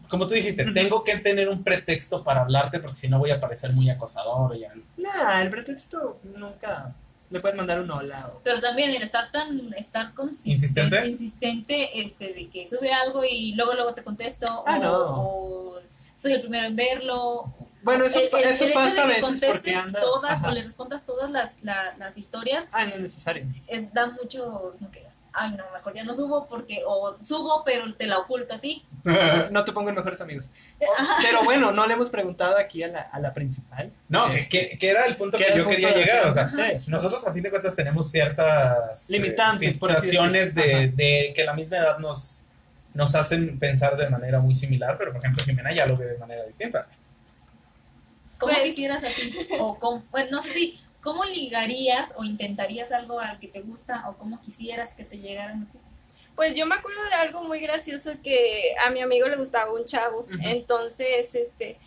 como tú dijiste, tengo que tener un pretexto para hablarte porque si no voy a parecer muy acosador. Y, Nah, el pretexto nunca. Le puedes mandar un hola. O... Pero también el estar tan, estar consistente, ¿Insistente? insistente, este, de que sube algo y luego luego te contesto, Ah, o, no. o soy el primero en verlo. Bueno, eso, el, el- eso el hecho pasa a de que veces porque contestes andas. todas ajá. o le respondas todas las, la- las historias Ah, no es necesario. es, da mucho ay no, mejor ya no subo porque, o subo pero te la oculto a ti. [laughs] No te pongo en mejores amigos. [laughs] Ajá. Pero bueno, no le hemos preguntado aquí a la, a la principal. No, que, Este, que, que era el punto ¿qué que yo punto quería llegar. O sea, Sí. nosotros a fin de cuentas tenemos ciertas eh, Limitantes, por situaciones de, de que la misma edad nos, nos hacen pensar de manera muy similar, pero por ejemplo Jimena ya lo ve de manera distinta. ¿Cómo Pues- quisieras a ti? [laughs] O cómo- bueno, no sé si, ¿cómo ligarías o intentarías algo al que te gusta o cómo quisieras que te llegaran a ti? Pues yo me acuerdo de algo muy gracioso que a mi amigo le gustaba un chavo. Ujú. Entonces, este,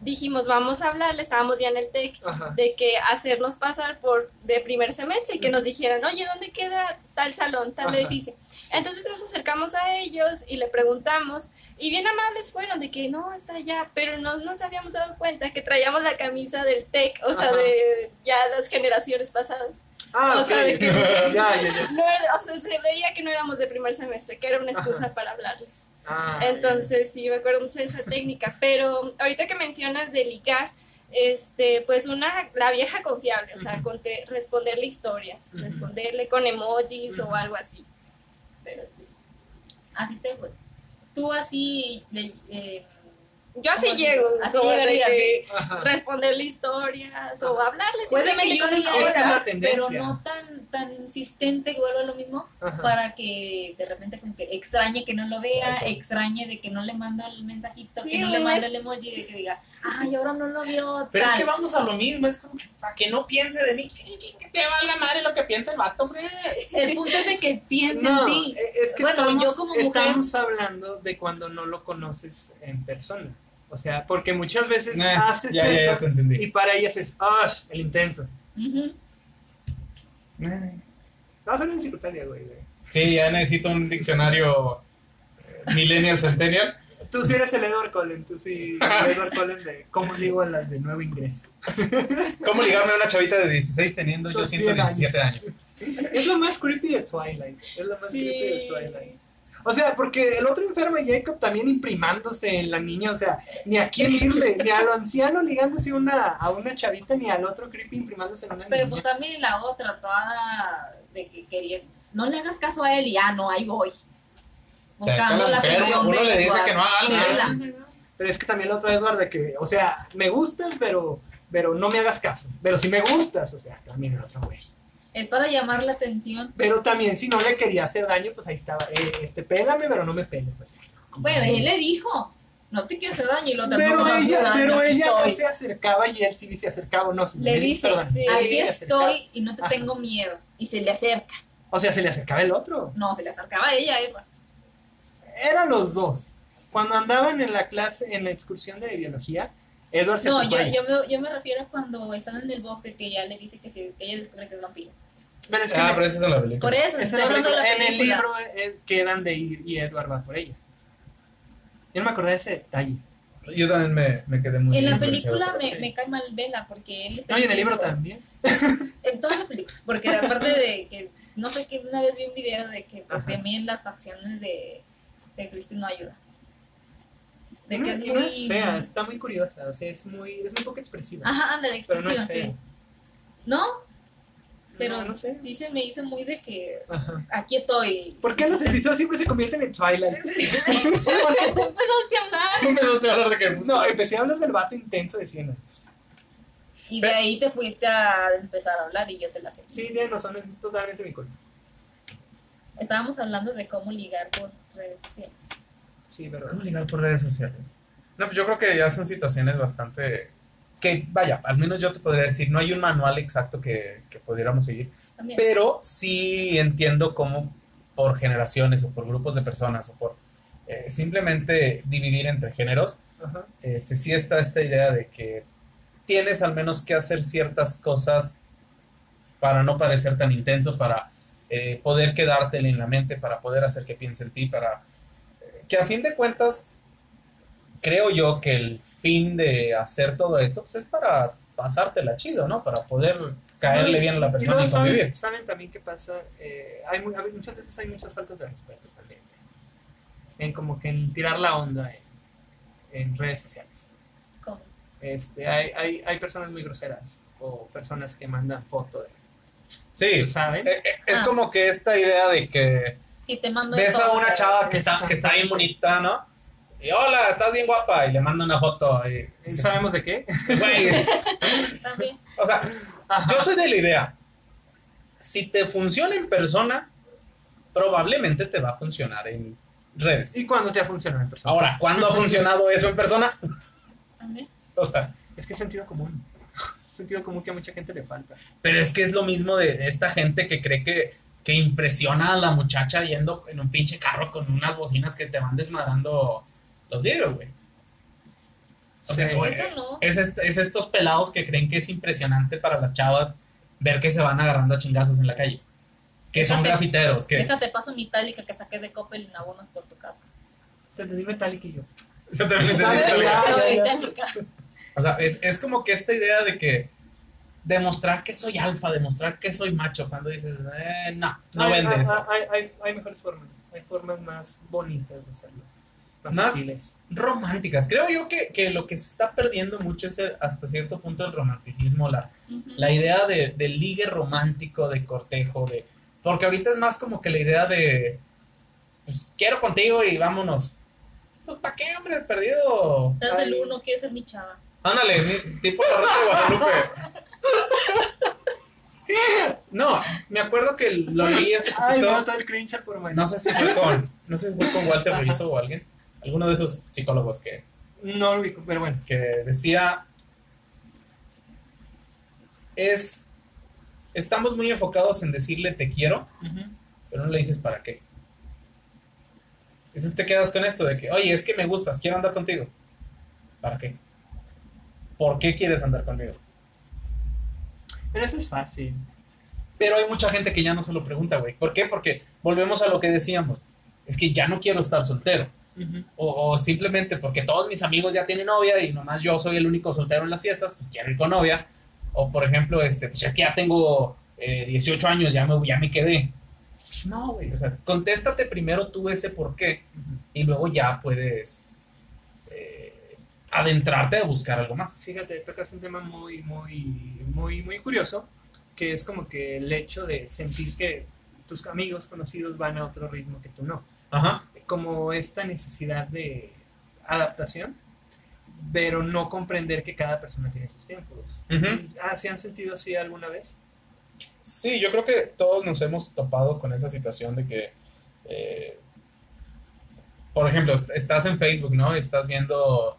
dijimos, vamos a hablarle, estábamos ya en el TEC, de que hacernos pasar por de primer semestre y que nos dijeran, oye, ¿dónde queda tal salón, tal Ajá. edificio? Entonces nos acercamos a ellos y le preguntamos, y bien amables fueron de que no, está allá, pero no nos habíamos dado cuenta que traíamos la camisa del TEC, o sea, de ya las generaciones pasadas. Ah, O sea, de que- [laughs] ya, ya, ya. No o sea, se veía que no éramos de primer semestre, que era una excusa Ajá. para hablarles. Ah, Entonces, sí, me acuerdo mucho de esa técnica. Pero ahorita que mencionas de ligar, este, pues una, la vieja confiable, o sea, Ujú. conte- responderle historias, Ujú. responderle con emojis Ujú. o algo así. Pero sí. Así te, tú así, le- eh, Yo así llego, Así que Ajá. responderle historias o hablarle puede que yo pero no tan, tan insistente que vuelva lo mismo Ajá. para que de repente como que extrañe que no lo vea, extrañe de que no le manda el mensajito, Sí, que no le manda el emoji, de que diga, ay, ahora no lo vio, Pero es que vamos a lo mismo, es como que para que no piense de mí, que te valga madre lo que piensa el vato, hombre. El punto es de que piense No, en ti. eh, es que Bueno, estamos, yo como mujer- estamos hablando de cuando no lo conoces en persona. O sea, porque muchas veces Eh, haces ya, eso ya y para ellas es, ¡ah! El intenso. Ujú. Eh, Va a una enciclopedia, güey. güey. Sí, ya necesito un diccionario eh, Millennial Centennial. Tú sí eres el Edward Cullen, tú sí, el Edward Cullen de, ¿cómo digo a las de nuevo ingreso? ¿Cómo ligarme a una chavita de 16 teniendo yo Los 117 años? Es lo más creepy de Twilight. Es lo más Sí. creepy de Twilight. O sea, porque el otro enfermo Jacob también imprimándose en la niña, o sea, ni a quién irle, ni a lo anciano ligándose una, a una chavita, ni al otro creepy imprimándose en una Pero niña. pues también la otra, toda de que quería, no le hagas caso a él y ah, no, ahí voy. Buscando O sea, la mujer, atención uno de le dice Edward, que no haga algo. de ¿no? Bella. Pero es que también la otra es de que, o sea, me gustas, pero, pero no me hagas caso. Pero si me gustas, o sea, también el otro güey. Es para llamar la atención. Pero también si no le quería hacer daño, pues ahí estaba, eh, este, pélame, pero no me peles. así. Bueno, él le dijo, no te quiero hacer daño y lo otro Pero ella, daño, pero ella no se acercaba y él sí se acercaba, ¿no? Le dice, sí, aquí estoy y no te Ajá. tengo miedo. Y se le acerca. O sea, se le acercaba el otro. No, se le acercaba a ella, Edward. Eran los dos. Cuando andaban en la clase, en la excursión de biología, Edward se No, yo, yo, me, yo me refiero a cuando están en el bosque que ella le dice que, se- que ella descubre que es vampiro. Pero es que Ah, en- pero esa es en la película. Por eso, es estoy en, la hablando de la película. En el libro eh, quedan de ir y Edward va por ella. Yo no me acordé de ese detalle. Yo también me, me quedé muy En la película me, eso. me cae mal Vela porque él No, y en el libro también. En todas las películas. Porque aparte de que, no sé que una vez vi un video de que pues, Ajá. también las facciones de, de Christine no ayuda. De no, que es no es muy. fea, está muy curiosa. O sea, es muy, es muy poco expresiva. Ajá, ándale, pero no es expresiva, fea. sí. ¿No? Pero No, no sé. sí se me hizo muy de que Ajá. aquí estoy. ¿Por qué los episodios siempre se convierten en Twilight? [laughs] Porque tú empezaste a hablar. Tú empezaste a hablar de que... No, empecé a hablar del vato intenso de 100 años. Y de ahí te fuiste a empezar a hablar y yo te la sé. Sí, tiene razón, es totalmente mi culpa. Estábamos hablando de cómo ligar por redes sociales. Sí, pero. ¿Cómo ligar por redes sociales? No, pues yo creo que ya son situaciones bastante... Que, vaya, al menos yo te podría decir, no hay un manual exacto que, que pudiéramos seguir, También. pero sí entiendo cómo por generaciones o por grupos de personas o por eh, simplemente dividir entre géneros, Ajá. este, sí está esta idea de que tienes al menos que hacer ciertas cosas para no parecer tan intenso, para eh, poder quedártelo en la mente, para poder hacer que piense en ti, para eh, que a fin de cuentas creo yo que el fin de hacer todo esto pues, es para pasártela chido, ¿no? Para poder caerle bien a la persona y saben- convivir. ¿Saben también qué pasa? Eh, hay, mu- a ver, muchas veces hay muchas faltas de respeto también. En como que en tirar la onda en, en redes sociales. ¿Cómo? Este, hay, hay, hay personas muy groseras o personas que mandan foto de Sí, ¿saben? eh, eh, es Ah. como que esta idea de que Si te mando ves a una chava que está, que está bien bonita, ¿no? Y hola, estás bien guapa, y le manda una foto. Y, ¿Sabemos de qué? Güey, [laughs] También. o sea, Ajá. yo soy de la idea. Si te funciona en persona, probablemente te va a funcionar en redes. ¿Y cuándo te ha funcionado en persona? Ahora, ¿cuándo ha funcionado eso en persona? También. O sea, Es que es sentido común. [laughs] Sentido común que a mucha gente le falta. pero es que es lo mismo de esta gente que cree que, que impresiona a la muchacha yendo en un pinche carro con unas bocinas que te van desmadrando los vidrios, güey. O sea, Sí. güey, Eso no. es, est- es estos pelados que creen que es impresionante para las chavas ver que se van agarrando a chingazos en la calle. Que son grafiteros, que... Déjate paso mi itálica que saqué de Coppel en abonos por tu casa. Te entendí metálico y yo. Yo también entendí. [laughs] O sea, es, es como que esta idea de que demostrar que soy alfa, demostrar que soy macho, cuando dices, eh, no, no Hay- vende hay, eso. Hay, hay, hay mejores formas. Hay formas más bonitas de hacerlo. Más, Más- sutiles. Románticas. Creo yo que, que lo que se está perdiendo mucho es el- hasta cierto punto el romanticismo, la, la idea de, de ligue romántico, de cortejo, de... Porque ahorita es más como que la idea de, pues quiero contigo y vámonos. Pues, ¿para qué, hombre? Perdido. Estás el Ay. uno, quiero ser mi chava. Ándale, mi- tipo la Rosa de Guadalupe. [laughs] No, me acuerdo que lo leí hace Ay, poquito. no, todo el cringe por. No sé si fue con, no sé si fue con Walter Rizzo o alguien, alguno de esos psicólogos que, No lo ubico, pero bueno. que decía es estamos muy enfocados en decirle te quiero, pero no le dices para qué. Entonces te quedas con esto de que, oye, es que me gustas, quiero andar contigo. ¿Para qué? ¿Por qué quieres andar conmigo? Pero eso es fácil. Pero hay mucha gente que ya no se lo pregunta, güey. ¿Por qué? Porque volvemos a lo que decíamos. Es que ya no quiero estar soltero. O, o simplemente porque todos mis amigos ya tienen novia y nomás yo soy el único soltero en las fiestas, pues quiero ir con novia. O por ejemplo, este, pues es que ya tengo eh, 18 años, ya me, ya me quedé. No, güey. O sea, contéstate primero tú ese por qué y luego ya puedes eh, adentrarte a buscar algo más. Fíjate, tocas un tema muy, muy, muy, muy curioso, que es como que el hecho de sentir que tus amigos conocidos van a otro ritmo que tú no. Ajá. Como esta necesidad de adaptación, pero no comprender que cada persona tiene sus tiempos. Ujú. Ah, ¿Se han sentido así alguna vez? Sí, yo creo que todos nos hemos topado con esa situación de que, eh, por ejemplo, estás en Facebook, ¿no? Estás viendo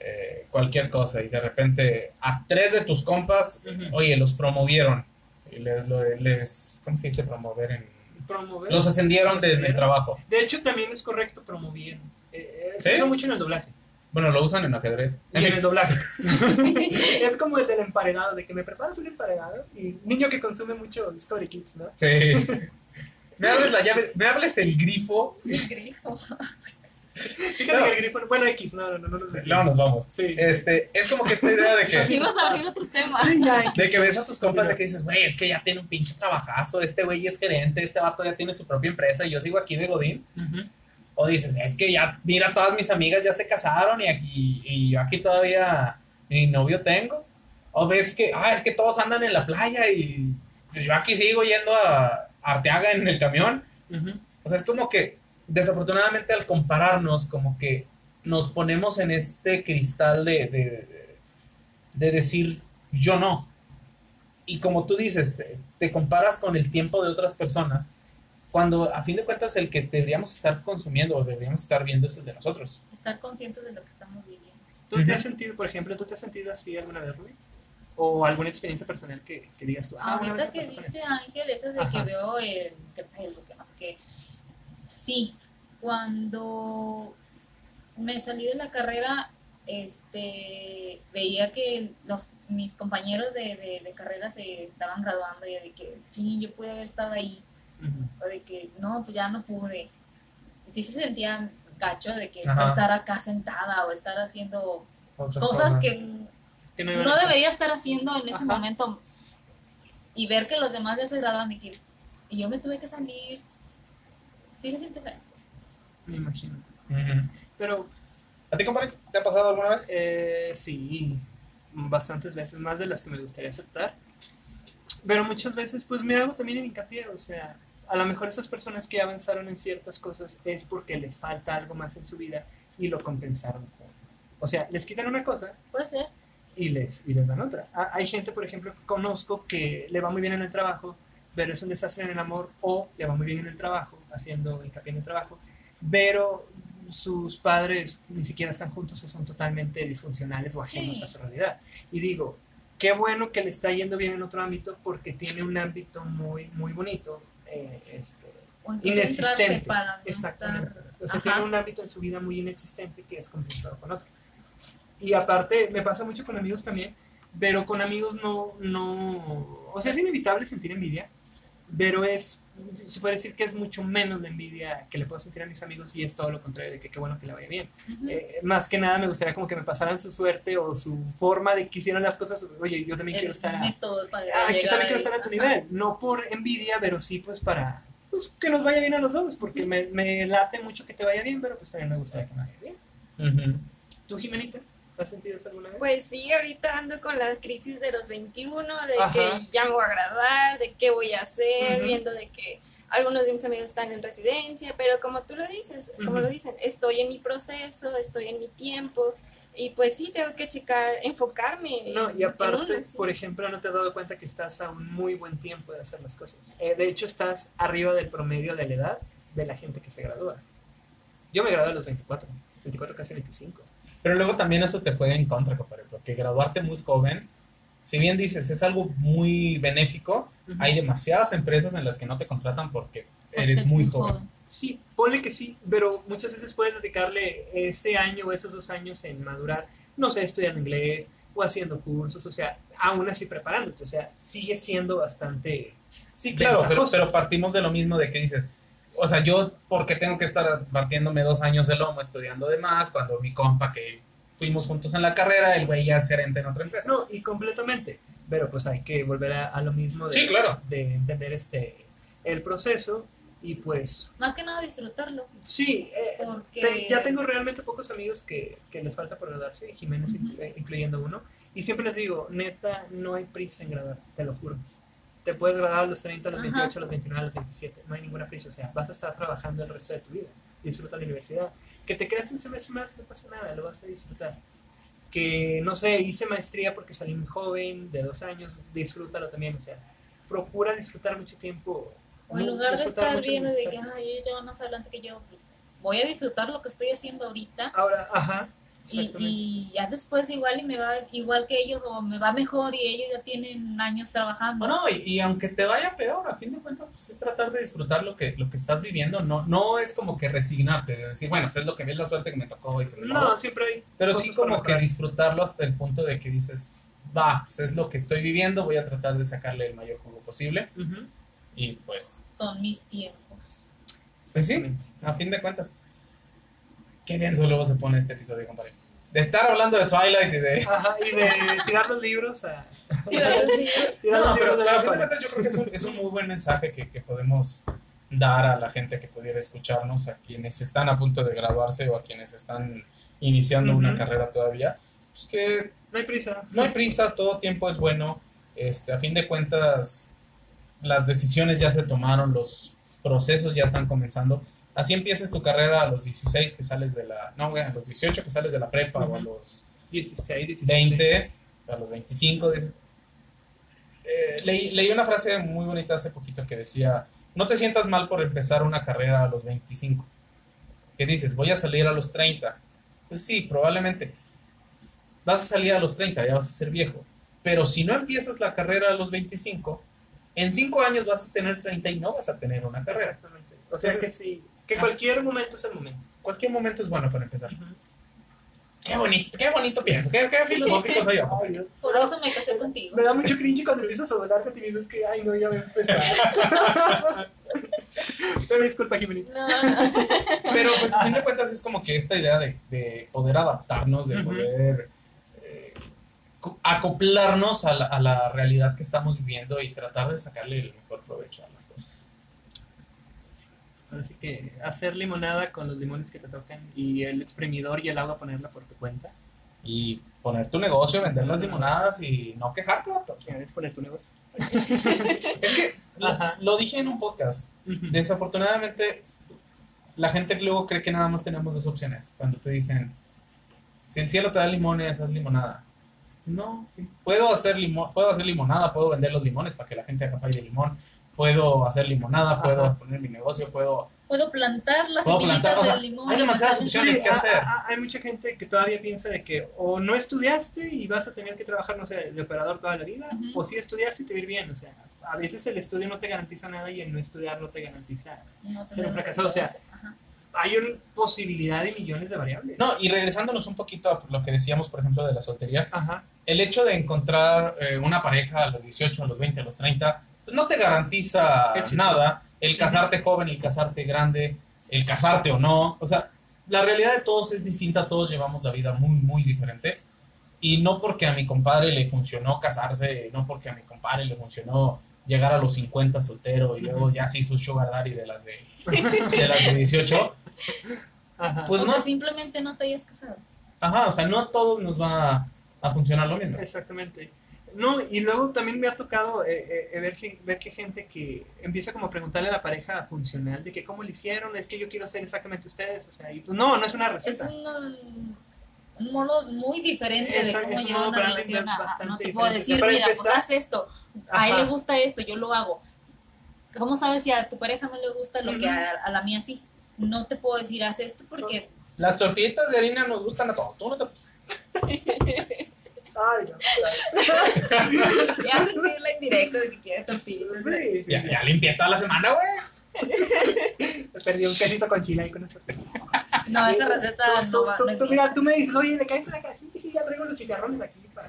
eh, cualquier cosa y de repente a tres de tus compas, oye, los promovieron. Y le- lo- les, ¿cómo se dice promover? En, Promover. los ascendieron ¿Los de- del ascendieron? trabajo. De hecho, también es correcto promover. Eh, eh, se ¿Sí? usa mucho en el doblaje. Bueno, lo usan en ajedrez. Y en el doblaje. [laughs] [laughs] es como el del emparedado, de que me preparas un emparedado. Y niño que consume mucho Discovery Kids, ¿no? Sí. [laughs] Me hables la llave, me hables el grifo. El grifo. Fíjate No. que el grifo. Bueno, X, no, no, no, no sé. Luego nos vamos. Sí. Este, es como que esta idea de que... Sí, vas a abrir otro tema. Sí, ya. De que ves a tus compas de que dices, güey, es que ya tiene un pinche trabajazo, este güey es gerente, este vato ya tiene su propia empresa y yo sigo aquí de Godín. O dices, es que ya, mira, todas mis amigas ya se casaron y, aquí, y yo aquí todavía ni novio tengo. O ves que, ah, es que todos andan en la playa y pues yo aquí sigo yendo a Arteaga en el camión. O sea, es como que desafortunadamente al compararnos, como que nos ponemos en este cristal de, de, de decir yo no. Y como tú dices, te, te comparas con el tiempo de otras personas, cuando a fin de cuentas el que deberíamos estar consumiendo o deberíamos estar viendo es el de nosotros. Estar conscientes de lo que estamos viviendo. ¿Tú te Ujú. has sentido, por ejemplo, tú te has sentido así alguna vez, Rubí? ¿O alguna experiencia personal que, que digas tú? Ah, Ahorita que dice esto"? Ángel, eso de que Ajá. veo el que Facebook, que no sé qué. Sí, cuando me salí de la carrera, este, veía que los, mis compañeros de, de- de carrera se estaban graduando y de que, sí, yo pude haber estado ahí, o de que, no, pues ya no pude. Sí se sentía gacho de que Ajá. estar acá sentada o estar haciendo Otras cosas que Que no, debería estar haciendo en ese Ajá. momento. Y ver que los demás ya se graduan y que y yo me tuve que salir sí se siente feo Me imagino. Ujú. Pero ¿A ti, compadre? ¿Te ha pasado alguna vez? Eh, sí, bastantes veces, más de las que me gustaría aceptar. Pero muchas veces, pues me hago también el hincapié, o sea, a lo mejor esas personas que avanzaron en ciertas cosas es porque les falta algo más en su vida y lo compensaron. O sea, les quitan una cosa Puede ser. y les, y les dan otra. Ah, Hay gente, por ejemplo, que conozco que le va muy bien en el trabajo, pero es un desastre en el amor, o le va muy bien en el trabajo, haciendo hincapié en el trabajo, pero sus padres ni siquiera están juntos o son totalmente disfuncionales o ajenos Sí. a su realidad. Y digo, qué bueno que le está yendo bien en otro ámbito porque tiene un ámbito muy, muy bonito. eh, este, inexistente. para no Exactamente. estar- O sea, Ajá. tiene un ámbito en su vida muy inexistente que es compensado con otro. Y aparte, me pasa mucho con amigos también, pero con amigos no, no, o sea, es inevitable sentir envidia, pero es, se puede decir que es mucho menos la envidia que le puedo sentir a mis amigos y es todo lo contrario de que qué bueno que le vaya bien. Ujú. Eh, más que nada me gustaría como que me pasaran su suerte o su forma de que hicieron las cosas, oye, yo también quiero el estar a, Ah, yo también quiero estar a tu Ajá. nivel, no por envidia, pero sí pues para pues, que nos vaya bien a los dos, porque me, me late mucho que te vaya bien, pero pues también me gustaría que me vaya bien. Ujú. ¿Tú, Jimenita, has sentido eso alguna vez? Pues sí, ahorita ando con la crisis de los 21, de Ajá. que ya me voy a graduar, de qué voy a hacer, viendo de que algunos de mis amigos están en residencia, pero como tú lo dices, como lo dicen, estoy en mi proceso, estoy en mi tiempo, y pues sí, tengo que checar, enfocarme. no, y aparte, una, sí. por ejemplo, no te has dado cuenta que estás a un muy buen tiempo de hacer las cosas. Eh, de hecho, estás arriba del promedio de la edad de la gente que se gradúa. Yo me gradué a los 24, 24 casi 25. Pero luego también eso te juega en contra, compadre, porque graduarte muy joven, si bien dices es algo muy benéfico, hay demasiadas empresas en las que no te contratan porque Porque eres es muy joven. Sí, ponle que sí, pero muchas veces puedes dedicarle ese año o esos dos años en madurar, no sé, estudiando inglés o haciendo cursos, o sea, aún así preparándote, o sea, sigue siendo bastante... Sí, claro, pero, pero partimos de lo mismo de que dices, o sea, yo, ¿por qué tengo que estar partiéndome dos años de lomo estudiando de más cuando mi compa que fuimos juntos en la carrera, el güey ya es gerente en otra empresa? No, y completamente, pero pues hay que volver a, a lo mismo de, Sí, claro. de entender este, el proceso y pues Más que nada disfrutarlo. sí, eh, Porque. Te- ya tengo realmente pocos amigos que, que les falta por graduarse, Jiménez inclu- incluyendo uno, y siempre les digo, neta, no hay prisa en graduar, te lo juro. Te puedes graduar a los 30, a los Ajá. 28, a los 29, a los 27, no hay ninguna prisa, o sea, vas a estar trabajando el resto de tu vida, disfruta la universidad. Que te quedaste un semestre más, no pasa nada, lo vas a disfrutar. Que, no sé, hice maestría porque salí muy joven, de dos años, disfrútalo también, o sea, procura disfrutar mucho tiempo. O en lugar de estar viendo de que, ay, ellos ya van más adelante que yo, voy a disfrutar lo que estoy haciendo ahorita. Ahora, ajá, Y, y ya después igual y me va igual que ellos o me va mejor y ellos ya tienen años trabajando. Bueno, y, y aunque te vaya peor, a fin de cuentas, pues es tratar de disfrutar lo que, lo que estás viviendo. No, no es como que resignarte, de decir, bueno, pues es lo que es la suerte que me tocó. Y que me No, tocó. siempre hay. pero sí como que disfrutarlo hasta el punto de que dices, va, pues es lo que estoy viviendo, voy a tratar de sacarle el mayor jugo posible. Ujú. Y pues, Son mis tiempos. pues sí, a fin de cuentas. Qué denso luego se pone este episodio, compadre. De estar hablando de Twilight y de... Ajá, y de tirar los libros a. Tirar No, los pero, libros pero la fin de cuentas yo creo que es un, es un muy buen mensaje que, que podemos dar a la gente que pudiera escucharnos, a quienes están a punto de graduarse o a quienes están iniciando una carrera todavía, pues que No hay prisa. no hay prisa, todo tiempo es bueno. Este, a fin de cuentas, las decisiones ya se tomaron, los procesos ya están comenzando. Así empieces tu carrera a los 16 que sales de la, no, a los 18 que sales de la prepa o a los 16, 17. 20, a los 25. dices- Eh, leí, leí una frase muy bonita hace poquito que decía, no te sientas mal por empezar una carrera a los 25. ¿Qué dices? Voy a salir a los 30. Pues sí, probablemente. Vas a salir a los 30, ya vas a ser viejo. Pero si no empiezas la carrera a los 25, en 5 años vas a tener 30 y no vas a tener una carrera. Exactamente. O sea que sí. Que Ah. cualquier momento es el momento. Cualquier momento es bueno para empezar. Qué bonito, qué bonito pienso, qué, qué filosófico soy yo. [laughs] Ay. Por eso me casé contigo. Me da mucho cringe cuando empiezas a hablar a ti mismo. Es que, ay, no, ya voy a empezar. [laughs] Pero disculpa. No, Pero pues a fin de cuentas es como que esta idea de, de poder adaptarnos, de poder eh, co- acoplarnos a la, a la realidad que estamos viviendo y tratar de sacarle el mejor provecho a las cosas. Así que hacer limonada con los limones que te tocan y el exprimidor y el agua ponerla por tu cuenta. y poner tu negocio, vender las limonadas y no quejarte, vato. Si quieres poner tu negocio. [laughs] Es que lo, lo dije en un podcast. Desafortunadamente, la gente luego cree que nada más tenemos dos opciones. Cuando te dicen, si el cielo te da limones, haz limonada. No, sí. Puedo hacer, limo- puedo hacer limonada, puedo vender los limones para que la gente haga pay de limón. Puedo hacer limonada, puedo poner mi negocio, puedo... Puedo plantar las Puedo plantar, o sea, del limón. hay demasiadas opciones. Sí, que a- hacer. a- hay mucha gente que todavía piensa de que o no estudiaste y vas a tener que trabajar, no sé, de operador toda la vida, o sí estudiaste y te va a ir bien. O sea, a veces el estudio no te garantiza nada y el no estudiar no te garantiza. No Ser un fracasado, o sea, Ajá. Hay una posibilidad de millones de variables. No, y regresándonos un poquito a lo que decíamos, por ejemplo, de la soltería, Ajá. el hecho de encontrar eh, una pareja a los 18, a los 20, a los 30, pues no te garantiza nada. El casarte joven, el casarte grande, el casarte o no. O sea, la realidad de todos es distinta, todos llevamos la vida muy, muy diferente. Y no porque a mi compadre le funcionó casarse, no porque a mi compadre le funcionó llegar a los 50 soltero y luego ya se hizo sugar daddy de las de, de, las de 18. Ajá. Pues no, simplemente no te hayas casado. ajá, o sea, no a todos nos va a funcionar lo mismo. Exactamente. No, y luego también me ha tocado eh, eh, ver, que, ver que gente que empieza como a preguntarle a la pareja funcional de que cómo lo hicieron, es que yo quiero ser exactamente ustedes, o sea, y pues no, no es una Es receta. un, un modo muy diferente Es- de cómo es un modo una relación. bastante no te puedo decir, mira, pues haz esto. A él Ajá. le gusta esto, yo lo hago. ¿Cómo sabes si a tu pareja no le gusta lo que a, a la mía sí? No te puedo decir, haz esto porque Las tortillitas de harina nos gustan a todos. Tú no te [laughs] Ay, no. [laughs] ya sentí la indirecta de que quiere tortillas. Sí, sí, Ya, ya limpié toda la semana, güey. [laughs] Perdí un quesito con chile ahí con esto. No, esa receta Tú, no va. tú- no tú- mira, tú me dices, oye, ¿le caes en la casa? Sí, sí, ya traigo los chicharrones aquí. Para...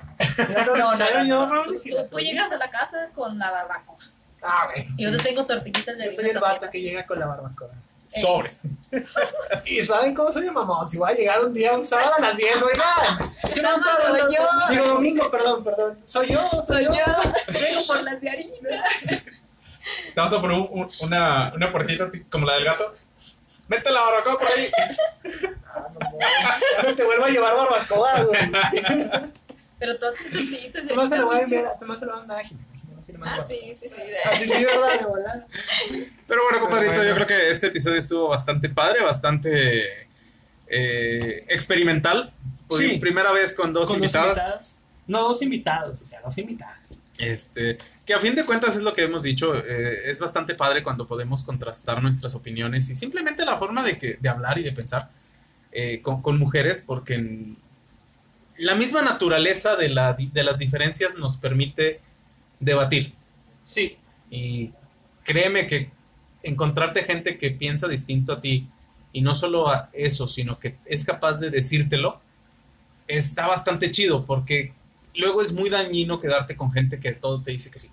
Mira, [laughs] No, no, no, yo, no. Tú, tú- llegas a la casa con la barbacoa. Ah, güey. Y yo te tengo tortillitas de Yo soy el vato que llega con la barbacoa. Eh, Sobres. [laughs] ¿Y saben cómo soy mamá? Si voy a llegar un día, un sábado a las 10, oigan. No, no, soy yo. Digo, domingo, perdón, perdón. Soy yo, soy yo. Vengo por las de harina. Te vamos a poner un- un- una, una puertita ti- como la del gato. Mete la barbacoa por ahí. Ah, no, no. Ya no te vuelvo a llevar barbacoa, güey. Pero todas tus tortillitas de Además se lo voy a enviar, además se lo voy a enviar sí Ah, sí, sí, sí. Así sí, ¿verdad? De volada. Pero bueno, compadrito, bueno. yo creo que este episodio estuvo bastante padre, bastante eh, experimental. Sí. Primera vez con dos Con invitados. invitados. No dos invitados, o sea, dos invitadas. Este, que a fin de cuentas es lo que hemos dicho, eh, es bastante padre cuando podemos contrastar nuestras opiniones y simplemente la forma de, que, de hablar y de pensar eh, con, con mujeres, porque en- la misma naturaleza de, la, de las diferencias nos permite debatir. Sí, Y créeme que encontrarte gente que piensa distinto a ti y no solo a eso, sino que es capaz de decírtelo, está bastante chido porque luego es muy dañino quedarte con gente que todo te dice que sí.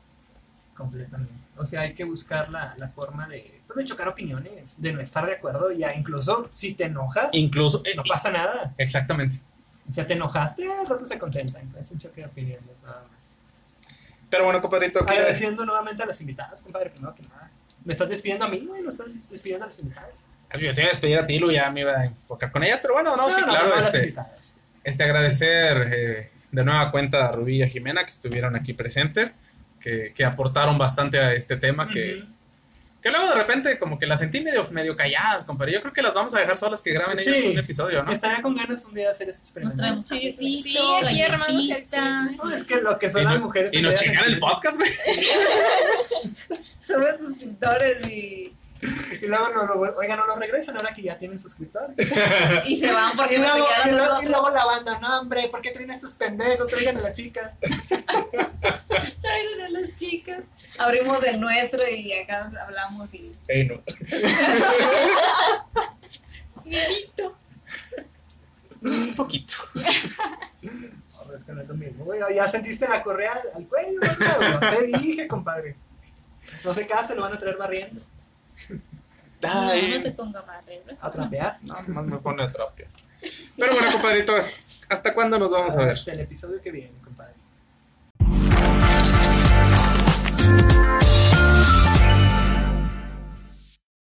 completamente. O sea, hay que buscar la, la forma de, pues, de chocar opiniones, de no estar de acuerdo, ya incluso si te enojas, Incluso, eh, no pasa nada. exactamente. O sea, te enojaste, al rato se contentan. Es un choque de opiniones, nada más. Pero bueno, compadrito, ¿qué le- Agradeciendo nuevamente a las invitadas, compadre, primero que nada. ¿Me estás despidiendo a mí, güey? ¿No estás despidiendo a las invitadas? yo te iba a despedir a ti, Lu, ya me iba a enfocar con ellas, pero bueno, no, sí, no, claro, no, este, este agradecer eh, de nueva cuenta a Rubí y a Jimena que estuvieron aquí presentes, que, que aportaron bastante a este tema, que luego de repente como que las sentí medio, medio calladas, compadre. Yo creo que las vamos a dejar solas que graben Sí. ellas un episodio, ¿no? Estaría con ganas un día de hacer ese Nos experimento. traemos Sí, aquí armamos el chisme. No, es que lo que son Y las no- mujeres. Y nos chingan el podcast, güey. [laughs] Suben suscriptores y, Y luego, no, lo, oiga, no lo regresan ahora que ya tienen suscriptores. [laughs] y se van porque y, no luego, se y, luego, y luego la banda, no, hombre, ¿por qué traen a estos pendejos? Traigan a las chicas. [laughs] Las chicas. Abrimos el nuestro y acá hablamos y. Ey, no. [laughs] Miedito. Un poquito. No, es que no es lo mismo. güey. ya sentiste la correa al, al cuello, ¿no? Te dije, compadre. No se casa, lo van a traer barriendo. No, no te pongas más regla. A trapear. no, nomás me pone a trapia. [laughs] Pero bueno, compadrito, ¿hasta cuándo nos vamos a ver? Hasta el episodio que viene, compadre.